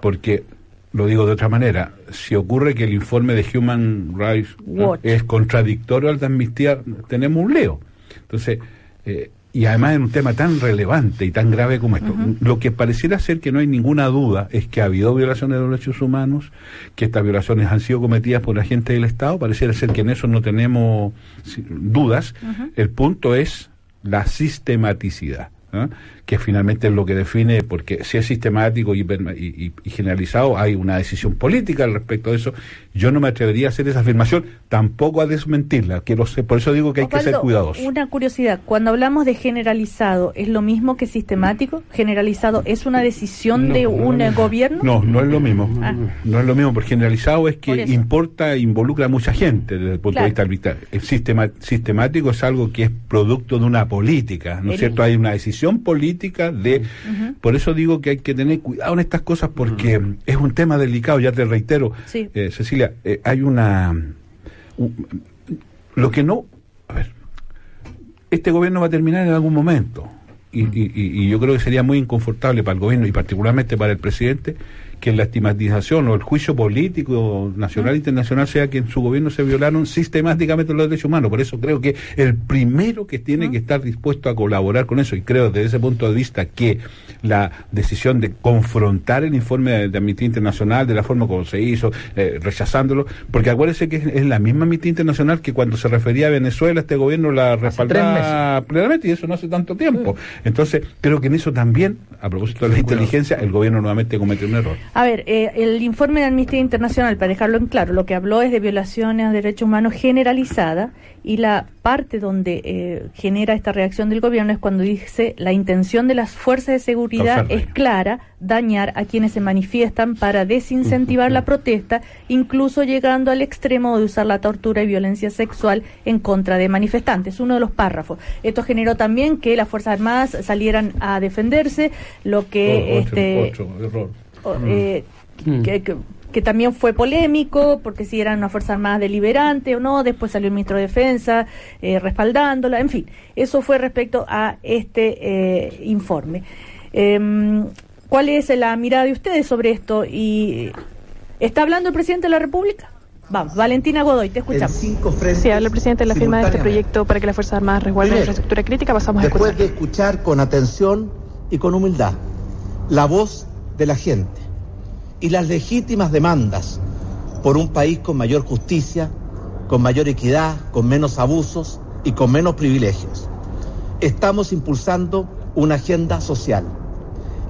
F: Porque lo digo de otra manera, si ocurre que el informe de Human Rights
A: Watch.
F: es contradictorio al de Amnistía, tenemos un leo. Entonces, eh, y además en un tema tan relevante y tan grave como esto, lo que pareciera ser que no hay ninguna duda es que ha habido violaciones de los derechos humanos, que estas violaciones han sido cometidas por agentes del Estado, pareciera ser que en eso no tenemos dudas. El punto es la sistematicidad. Que finalmente es lo que define, porque si es sistemático y, generalizado, hay una decisión política al respecto de eso. Yo no me atrevería a hacer esa afirmación, tampoco a desmentirla. Quiero ser, por eso digo que hay que ser cuidadosos.
A: Una curiosidad, cuando hablamos de generalizado, ¿es lo mismo que sistemático? ¿Generalizado es una decisión
D: No,
A: de
D: no,
A: un
D: no.
A: gobierno?
F: No, no es lo mismo.
A: Ah.
F: No es lo mismo, porque generalizado es que importa, involucra a mucha gente desde el punto
A: Claro.
F: de vista arbitral. El sistema, sistemático es algo que es producto de una política, ¿no es cierto? Hay una decisión política de... Por eso digo que hay que tener cuidado en estas cosas porque es un tema delicado, ya te reitero,
A: Sí.
F: eh, Cecilia, eh, hay una... un- lo que no... A ver, este gobierno va a terminar en algún momento. Y- y- y yo creo que sería muy inconfortable para el gobierno y particularmente para el presidente que la estigmatización o el juicio político nacional e internacional sea que en su gobierno se violaron sistemáticamente los derechos humanos. Por eso creo que el primero que tiene que estar dispuesto a colaborar con eso, y creo desde ese punto de vista que la decisión de confrontar el informe de, de Amnistía Internacional de la forma como se hizo, eh, rechazándolo, porque acuérdense que es, es la misma Amnistía Internacional que cuando se refería a Venezuela, este gobierno la respaldaba plenamente y eso no hace tanto tiempo. Entonces, creo que en eso también, a propósito de la inteligencia, el gobierno nuevamente comete un error.
A: A ver, eh, el informe de Amnistía Internacional, para dejarlo en claro, lo que habló es de violaciones a derechos humanos generalizada y la parte donde eh, genera esta reacción del gobierno es cuando dice la intención de las fuerzas de seguridad es clara, dañar a quienes se manifiestan para desincentivar la protesta, incluso llegando al extremo de usar la tortura y violencia sexual en contra de manifestantes. Uno de los párrafos. Esto generó también que las Fuerzas Armadas salieran a defenderse, lo que... Este,
F: error.
A: O- eh,
B: Mm.
A: que, que- que también fue polémico, porque si eran una fuerza armada deliberante o no, después salió el ministro de Defensa eh, respaldándola, en fin, eso fue respecto a este eh, informe. Em, ¿Cuál es la mirada de ustedes sobre esto? ¿Y ¿Está hablando el presidente de la República? Vamos, Valentina Godoy, te escuchamos.
G: Sí, habla el presidente de la firma de este proyecto para que las Fuerzas Armadas resguarden la infraestructura crítica. Pasamos a
H: Después
G: escuchar.
H: de escuchar con atención y con humildad la voz de la gente y las legítimas demandas por un país con mayor justicia, con mayor equidad, con menos abusos y con menos privilegios, estamos impulsando una agenda social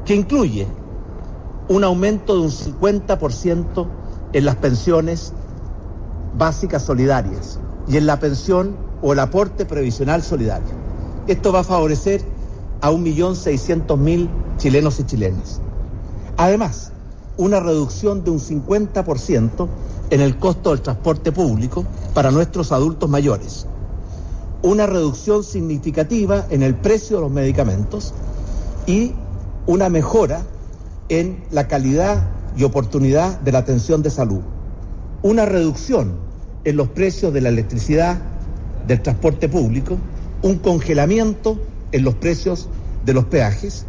H: que incluye un aumento de un 50% en las pensiones básicas solidarias y en la pensión o el aporte previsional solidario. Esto va a favorecer a 1.600.000 chilenos y chilenas. Además, una reducción de un 50% en el costo del transporte público para nuestros adultos mayores. Una reducción significativa en el precio de los medicamentos y una mejora en la calidad y oportunidad de la atención de salud una reducción en los precios de la electricidad, del transporte público, un congelamiento en los precios de los peajes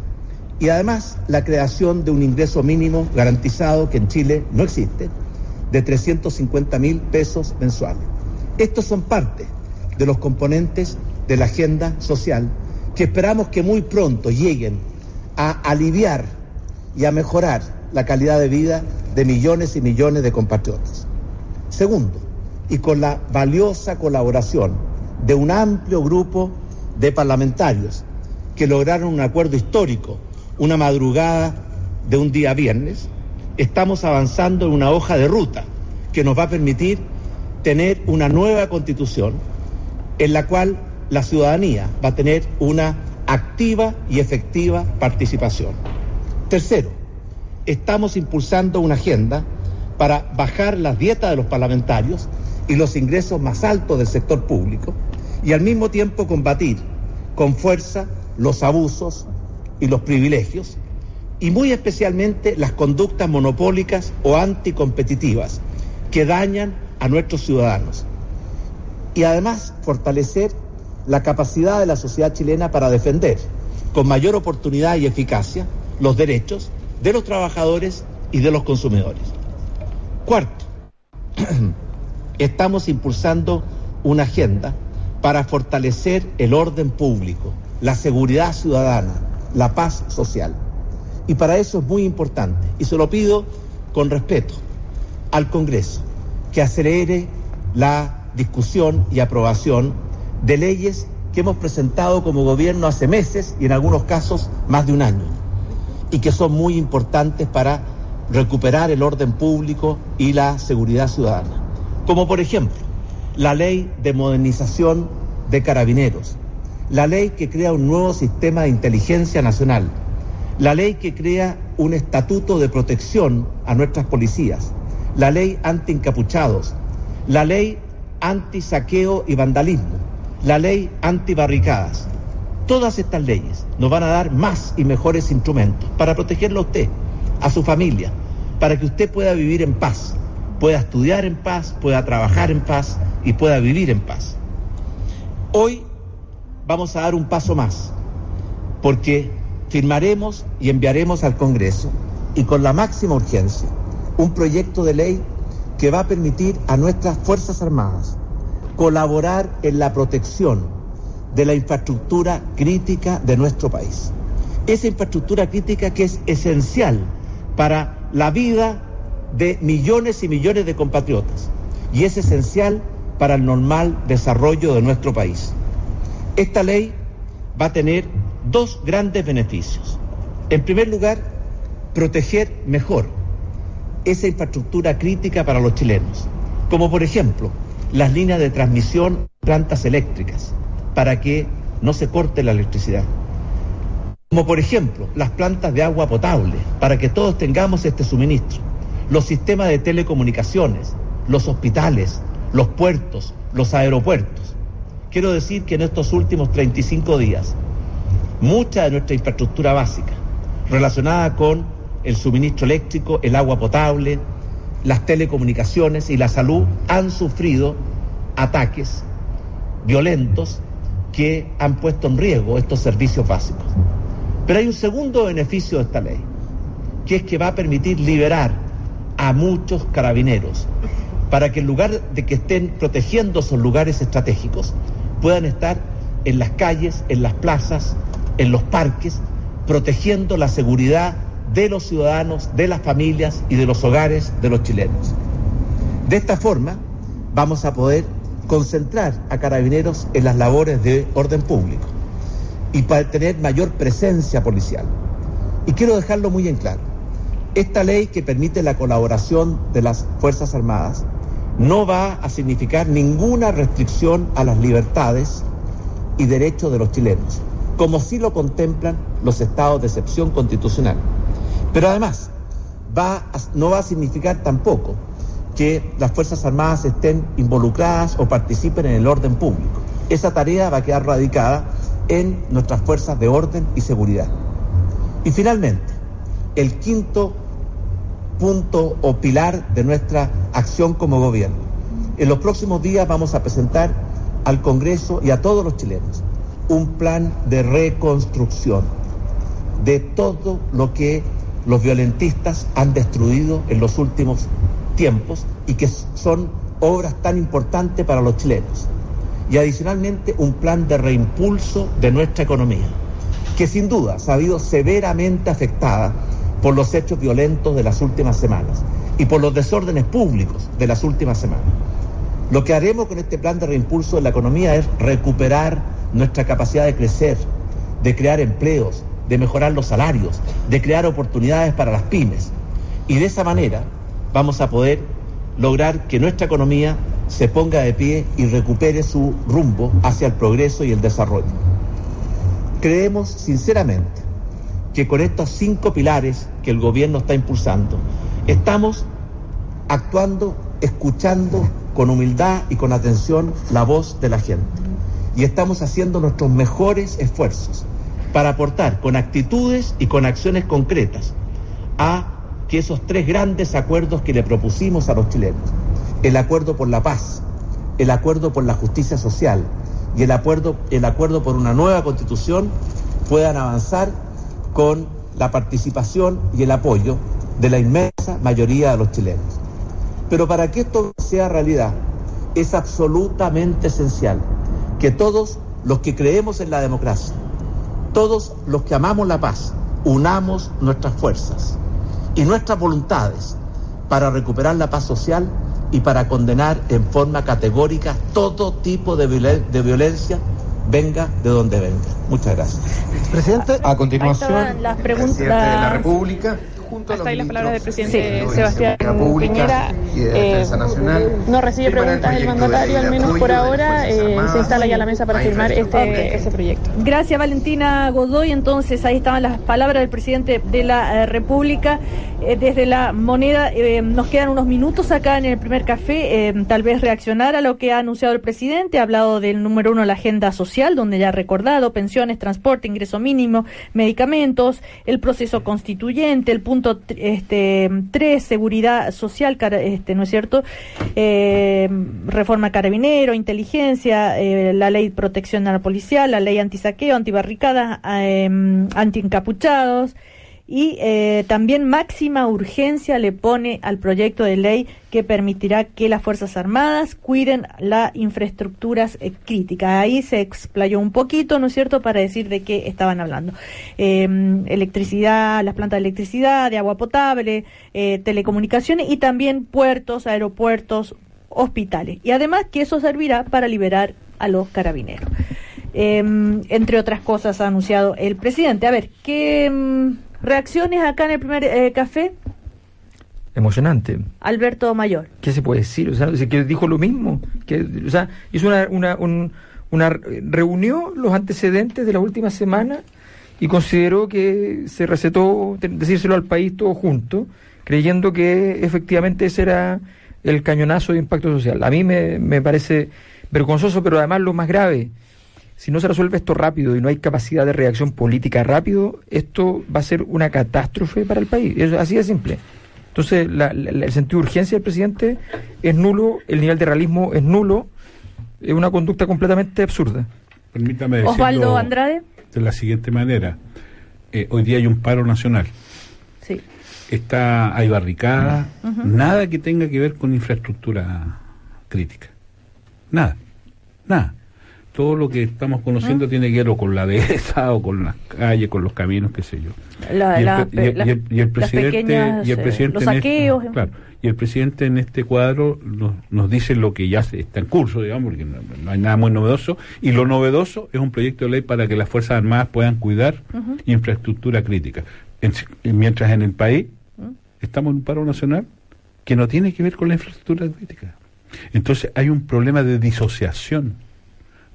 H: y además la creación de un ingreso mínimo garantizado que en Chile no existe, de 350 mil pesos mensuales. Estos son parte de los componentes de la agenda social que esperamos que muy pronto lleguen a aliviar y a mejorar la calidad de vida de millones y millones de compatriotas. Segundo, y con la valiosa colaboración de un amplio grupo de parlamentarios que lograron un acuerdo histórico una madrugada de un día viernes, estamos avanzando en una hoja de ruta que nos va a permitir tener una nueva constitución en la cual la ciudadanía va a tener una activa y efectiva participación. Tercero, estamos impulsando una agenda para bajar las dietas de los parlamentarios y los ingresos más altos del sector público y al mismo tiempo combatir con fuerza los abusos y los privilegios y muy especialmente las conductas monopólicas o anticompetitivas que dañan a nuestros ciudadanos. Y además fortalecer la capacidad de la sociedad chilena para defender con mayor oportunidad y eficacia los derechos de los trabajadores y de los consumidores. Cuarto, estamos impulsando una agenda para fortalecer el orden público, la seguridad ciudadana, la paz social. Y para eso es muy importante, y se lo pido con respeto al Congreso, que acelere la discusión y aprobación de leyes que hemos presentado como gobierno hace meses y en algunos casos más de un año, y que son muy importantes para recuperar el orden público y la seguridad ciudadana. Como por ejemplo, la ley de modernización de carabineros, la ley que crea un nuevo sistema de inteligencia nacional, la ley que crea un estatuto de protección a nuestras policías, la ley anti-encapuchados, la ley anti-saqueo y vandalismo, la ley anti-barricadas. Todas estas leyes nos van a dar más y mejores instrumentos para protegerlo a usted, a su familia, para que usted pueda vivir en paz, pueda estudiar en paz, pueda trabajar en paz y pueda vivir en paz. Hoy vamos a dar un paso más, porque firmaremos y enviaremos al Congreso, y con la máxima urgencia, un proyecto de ley que va a permitir a nuestras Fuerzas Armadas colaborar en la protección de la infraestructura crítica de nuestro país. Esa infraestructura crítica que es esencial para la vida de millones y millones de compatriotas y es esencial para el normal desarrollo de nuestro país. Esta ley va a tener dos grandes beneficios. En primer lugar, proteger mejor esa infraestructura crítica para los chilenos, como por ejemplo las líneas de transmisión, plantas eléctricas, para que no se corte la electricidad. Como por ejemplo las plantas de agua potable, para que todos tengamos este suministro. Los sistemas de telecomunicaciones, los hospitales, los puertos, los aeropuertos. Quiero decir que en estos últimos 35 días, mucha de nuestra infraestructura básica relacionada con el suministro eléctrico, el agua potable, las telecomunicaciones y la salud han sufrido ataques violentos que han puesto en riesgo estos servicios básicos. Pero hay un segundo beneficio de esta ley, que es que va a permitir liberar a muchos carabineros para que en lugar de que estén protegiendo esos lugares estratégicos, puedan estar en las calles, en las plazas, en los parques, protegiendo la seguridad de los ciudadanos, de las familias y de los hogares de los chilenos. De esta forma, vamos a poder concentrar a carabineros en las labores de orden público y para tener mayor presencia policial. Y quiero dejarlo muy en claro. Esta ley que permite la colaboración de las Fuerzas Armadas no va a significar ninguna restricción a las libertades y derechos de los chilenos, como sí lo contemplan los estados de excepción constitucional. Pero además, no va a significar tampoco que las Fuerzas Armadas estén involucradas o participen en el orden público. Esa tarea va a quedar radicada en nuestras fuerzas de orden y seguridad. Y finalmente, el quinto punto o pilar de nuestra acción como gobierno. En los próximos días vamos a presentar al Congreso y a todos los chilenos un plan de reconstrucción de todo lo que los violentistas han destruido en los últimos tiempos y que son obras tan importantes para los chilenos. Y adicionalmente un plan de reimpulso de nuestra economía, que sin duda se ha habido severamente afectada por los hechos violentos de las últimas semanas y por los desórdenes públicos de las últimas semanas. Lo que haremos con este plan de reimpulso de la economía es recuperar nuestra capacidad de crecer, de crear empleos, de mejorar los salarios, de crear oportunidades para las pymes. Y de esa manera vamos a poder lograr que nuestra economía se ponga de pie y recupere su rumbo hacia el progreso y el desarrollo. Creemos sinceramente que con estos cinco pilares que el gobierno está impulsando, estamos actuando, escuchando con humildad y con atención la voz de la gente. Y estamos haciendo nuestros mejores esfuerzos para aportar con actitudes y con acciones concretas a que esos tres grandes acuerdos que le propusimos a los chilenos, el acuerdo por la paz, el acuerdo por la justicia social y el acuerdo, el acuerdo por una nueva constitución, puedan avanzar con la participación y el apoyo de la inmensa mayoría de los chilenos. Pero para que esto sea realidad, es absolutamente esencial que todos los que creemos en la democracia, todos los que amamos la paz, unamos nuestras fuerzas y nuestras voluntades para recuperar la paz social y para condenar en forma categórica todo tipo de, violen- de violencia, venga de donde venga. Muchas gracias.
I: Presidente, a continuación,
A: las
I: el
A: preguntas.
I: presidente de la República, junto a los
G: Hasta ahí las palabras del presidente
I: de
G: Sebastián Piñera. Eh, no recibe preguntas del mandatario, al menos por ahora. Eh, se instala ya la mesa para firmar este, este proyecto.
A: Gracias Valentina Godoy. Entonces ahí estaban las palabras del presidente de la eh, República. Eh, desde la moneda eh, nos quedan unos minutos acá en el primer café. eh, tal vez reaccionar a lo que ha anunciado el presidente. Ha hablado del número uno, la agenda social, donde ya ha recordado pensiones, transporte, ingreso mínimo, medicamentos, el proceso constituyente, el punto tr- este, tres, seguridad social, este, ¿no es cierto? Eh, reforma carabinero, inteligencia, eh, la ley protección a la policial, la ley antisaqueo, antibarricadas, eh, antiencapuchados y eh, también máxima urgencia le pone al proyecto de ley que permitirá que las Fuerzas Armadas cuiden las infraestructuras eh, críticas. Ahí se explayó un poquito, ¿no es cierto?, para decir de qué estaban hablando. Eh, electricidad, las plantas de electricidad, de agua potable, eh, telecomunicaciones y también puertos, aeropuertos, hospitales. Y además que eso servirá para liberar a los carabineros. Eh, entre otras cosas ha anunciado el presidente. A ver, ¿qué mm, reacciones acá en el primer eh, café?
C: Emocionante.
A: Alberto Mayor.
C: ¿Qué se puede decir? O sea, que dijo lo mismo. Que, o sea, hizo una, una, un- una reunió los antecedentes de la última semana y consideró que se recetó decírselo al país todo junto, creyendo que efectivamente ese era el cañonazo de impacto social. A mí me, me parece vergonzoso, pero además lo más grave, si no se resuelve esto rápido y no hay capacidad de reacción política rápido, esto va a ser una catástrofe para el país. Es así de simple. Entonces, la- la- el sentido de urgencia del presidente es nulo, el nivel de realismo es nulo, es una conducta completamente absurda.
F: Permítame decirlo
A: Osvaldo Andrade.
F: de la siguiente manera. Eh, hoy día hay un paro nacional.
A: Sí.
F: Está, hay barricadas, nada que tenga que ver con infraestructura crítica. Nada, nada. Todo lo que estamos conociendo tiene que ver o con la dehesa o con las calles, con los caminos, qué sé yo.
A: La-
F: y, el,
A: la-
F: pre- y el-
A: las-
F: y el- y el
A: las
F: presidente,
A: pequeñas,
F: y el presidente
A: los
F: en este-
A: saqueos.
F: claro, y el presidente en este cuadro nos, nos dice lo que ya se, está en curso, digamos, porque no, no hay nada muy novedoso. Y lo novedoso es un proyecto de ley para que las Fuerzas Armadas puedan cuidar infraestructura crítica. En- mientras en el país
A: ¿Mm?
F: estamos en un paro nacional que no tiene que ver con la infraestructura crítica. Entonces hay un problema de disociación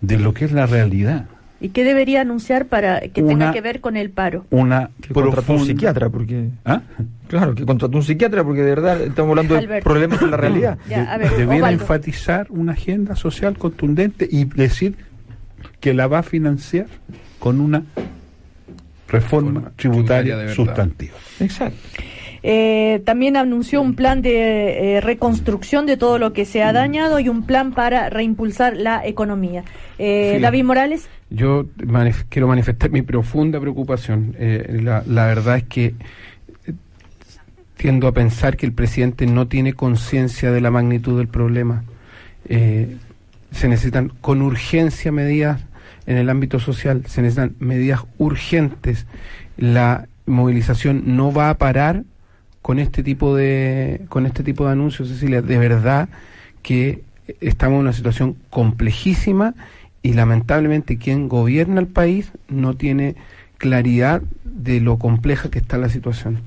F: de lo que es la realidad.
A: ¿Y qué debería anunciar para que tenga que ver con el paro?
F: Una
C: Que contrató un psiquiatra, porque...
F: ¿Ah?
C: Claro, que contrató un psiquiatra, porque de verdad estamos hablando de problemas con la realidad.
A: Ya, ver,
F: Debiera enfatizar una agenda social contundente y decir que la va a financiar con una reforma tributaria, sustantiva.
C: Exacto.
A: Eh, también anunció un plan de eh, reconstrucción de todo lo que se ha dañado y un plan para reimpulsar la economía. Eh,
D: Sí.
A: David Morales.
D: Yo manif- quiero manifestar mi profunda preocupación. Eh, la, la verdad es que eh, tiendo a pensar que el presidente no tiene conciencia de la magnitud del problema. Eh, se necesitan con urgencia medidas en el ámbito social, se necesitan medidas urgentes. La movilización no va a parar con este tipo de con este tipo de anuncios, Cecilia. De verdad que estamos en una situación complejísima y lamentablemente quien gobierna el país no tiene claridad de lo compleja que está la situación.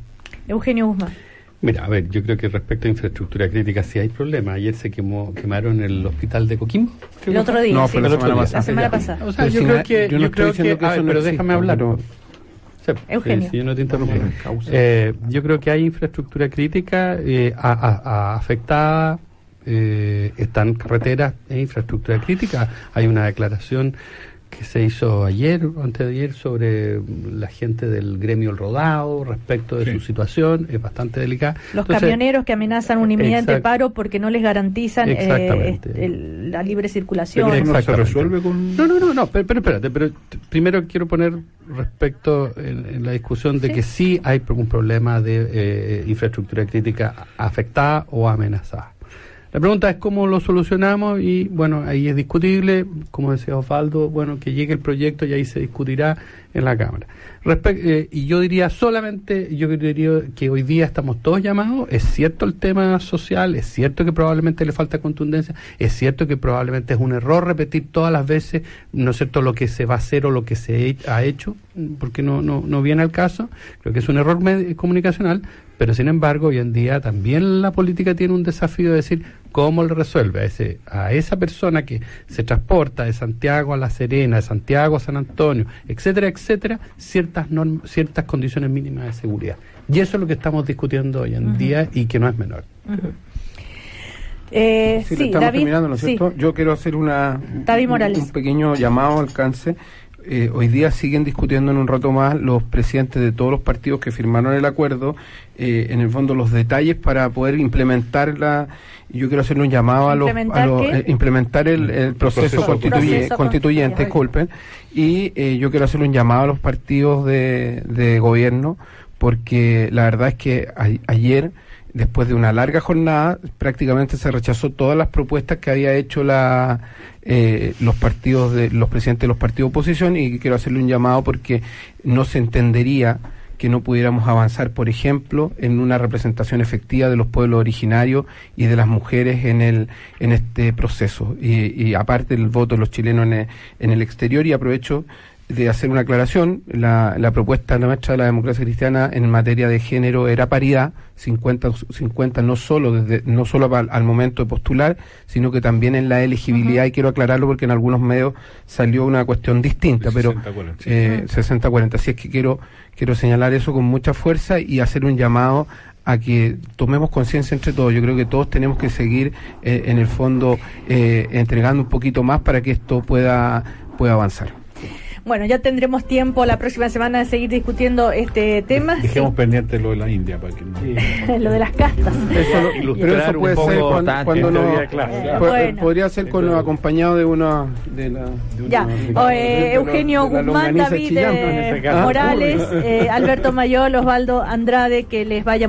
A: Eugenio Guzmán.
B: Mira, a ver, yo creo que respecto a infraestructura crítica sí hay problemas. Ayer se quemó, quemaron el hospital de Coquimbo.
A: El otro día.
D: No,
A: sí.
D: fue la semana
B: día.
D: pasada.
A: La semana pasada.
B: O sea,
D: Pero
B: yo
D: si
B: creo que,
D: yo
B: yo,
D: no estoy
B: creo
D: diciendo
B: que,
D: que
B: a ver,
D: eso no
B: pero déjame hablar. Sí,
A: Eugenio.
B: sí, sí, yo no te. Eh, yo creo que hay infraestructura crítica eh, a- a- a- afectada, eh, están carreteras e infraestructura crítica. Hay una declaración que se hizo ayer o antes de ayer sobre la gente del gremio El Rodado respecto de
F: Sí.
B: su situación, es bastante delicada.
A: Los
B: Entonces,
A: camioneros que amenazan un inminente
B: Exact-
A: paro porque no les garantizan eh, este, el- la libre circulación.
F: Pero eso no se
B: Exactamente.
F: resuelve con...
B: No, no, no, no, pero, pero espérate, pero primero quiero poner respecto en, en la discusión de
A: Sí.
B: que sí hay un problema de eh, infraestructura crítica afectada o amenazada. La pregunta es cómo lo solucionamos y bueno, ahí es discutible, como decía Osvaldo, bueno, que llegue el proyecto y ahí se discutirá en la Cámara. Eh, y yo diría solamente, yo diría que hoy día estamos todos llamados, es cierto el tema social, es cierto que probablemente le falta contundencia, es cierto que probablemente es un error repetir todas las veces, ¿no cierto?, lo que se va a hacer o lo que se ha hecho, porque no, no, no viene al caso, creo que es un error comunicacional, pero sin embargo hoy en día también la política tiene un desafío de decir cómo le resuelve a, ese, a esa persona que se transporta de Santiago a La Serena, de Santiago a San Antonio, etcétera, etcétera, ciertas norm- ciertas condiciones mínimas de seguridad. Y eso es lo que estamos discutiendo hoy en día y que no es menor.
A: Ujú. Eh,
D: Sí,
A: sí,
D: estamos
A: David.
D: terminando, ¿no es
A: sí.
D: cierto? Yo quiero hacer una,
A: David Morales.
D: un pequeño llamado al alcance. Eh, hoy día siguen discutiendo en un rato más los presidentes de todos los partidos que firmaron el acuerdo, eh, en el fondo los detalles para poder implementar la... Yo quiero hacerle un llamado a los...
A: ¿Implementar
D: A los eh, implementar el, el proceso,
F: proceso
D: constituye-
A: Proceso
D: constituyente,
A: constituyente.
D: disculpen. Y eh, yo quiero hacerle un llamado a los partidos de, de gobierno, porque la verdad es que a- ayer después de una larga jornada, prácticamente se rechazó todas las propuestas que había hecho la, eh, los partidos de los presidentes de los partidos de oposición y quiero hacerle un llamado porque no se entendería que no pudiéramos avanzar, por ejemplo, en una representación efectiva de los pueblos originarios y de las mujeres en el en este proceso. Y, y aparte del voto de los chilenos en el, en el exterior, y aprovecho de hacer una aclaración, la, la propuesta de la maestra de la democracia cristiana en materia de género era paridad, 50, 50 no solo desde, no solo al, al momento de postular, sino que también en la elegibilidad, y quiero aclararlo porque en algunos medios salió una cuestión distinta, pero
F: 60-40, sí.
D: eh, 60-40, así es que quiero, quiero señalar eso con mucha fuerza y hacer un llamado a que tomemos conciencia entre todos. Yo creo que todos tenemos que seguir eh, en el fondo eh, entregando un poquito más para que esto pueda, pueda avanzar.
A: Bueno, ya tendremos tiempo la próxima semana de seguir discutiendo este tema.
F: Dejemos pendiente lo de la India para que no...
A: lo de las castas.
D: Eso
F: Ilustrar
D: pero eso
F: un
D: puede
F: poco
D: ser cuando, cuando no
F: claro,
A: Bueno.
D: podría ser con acompañado de una de la de una-
A: Ya,
D: de-
A: o,
D: de-
A: eh, Eugenio
D: de
A: Guzmán, David
D: chillán,
A: eh. Morales, eh, Alberto Mayol, Osvaldo Andrade, que les vaya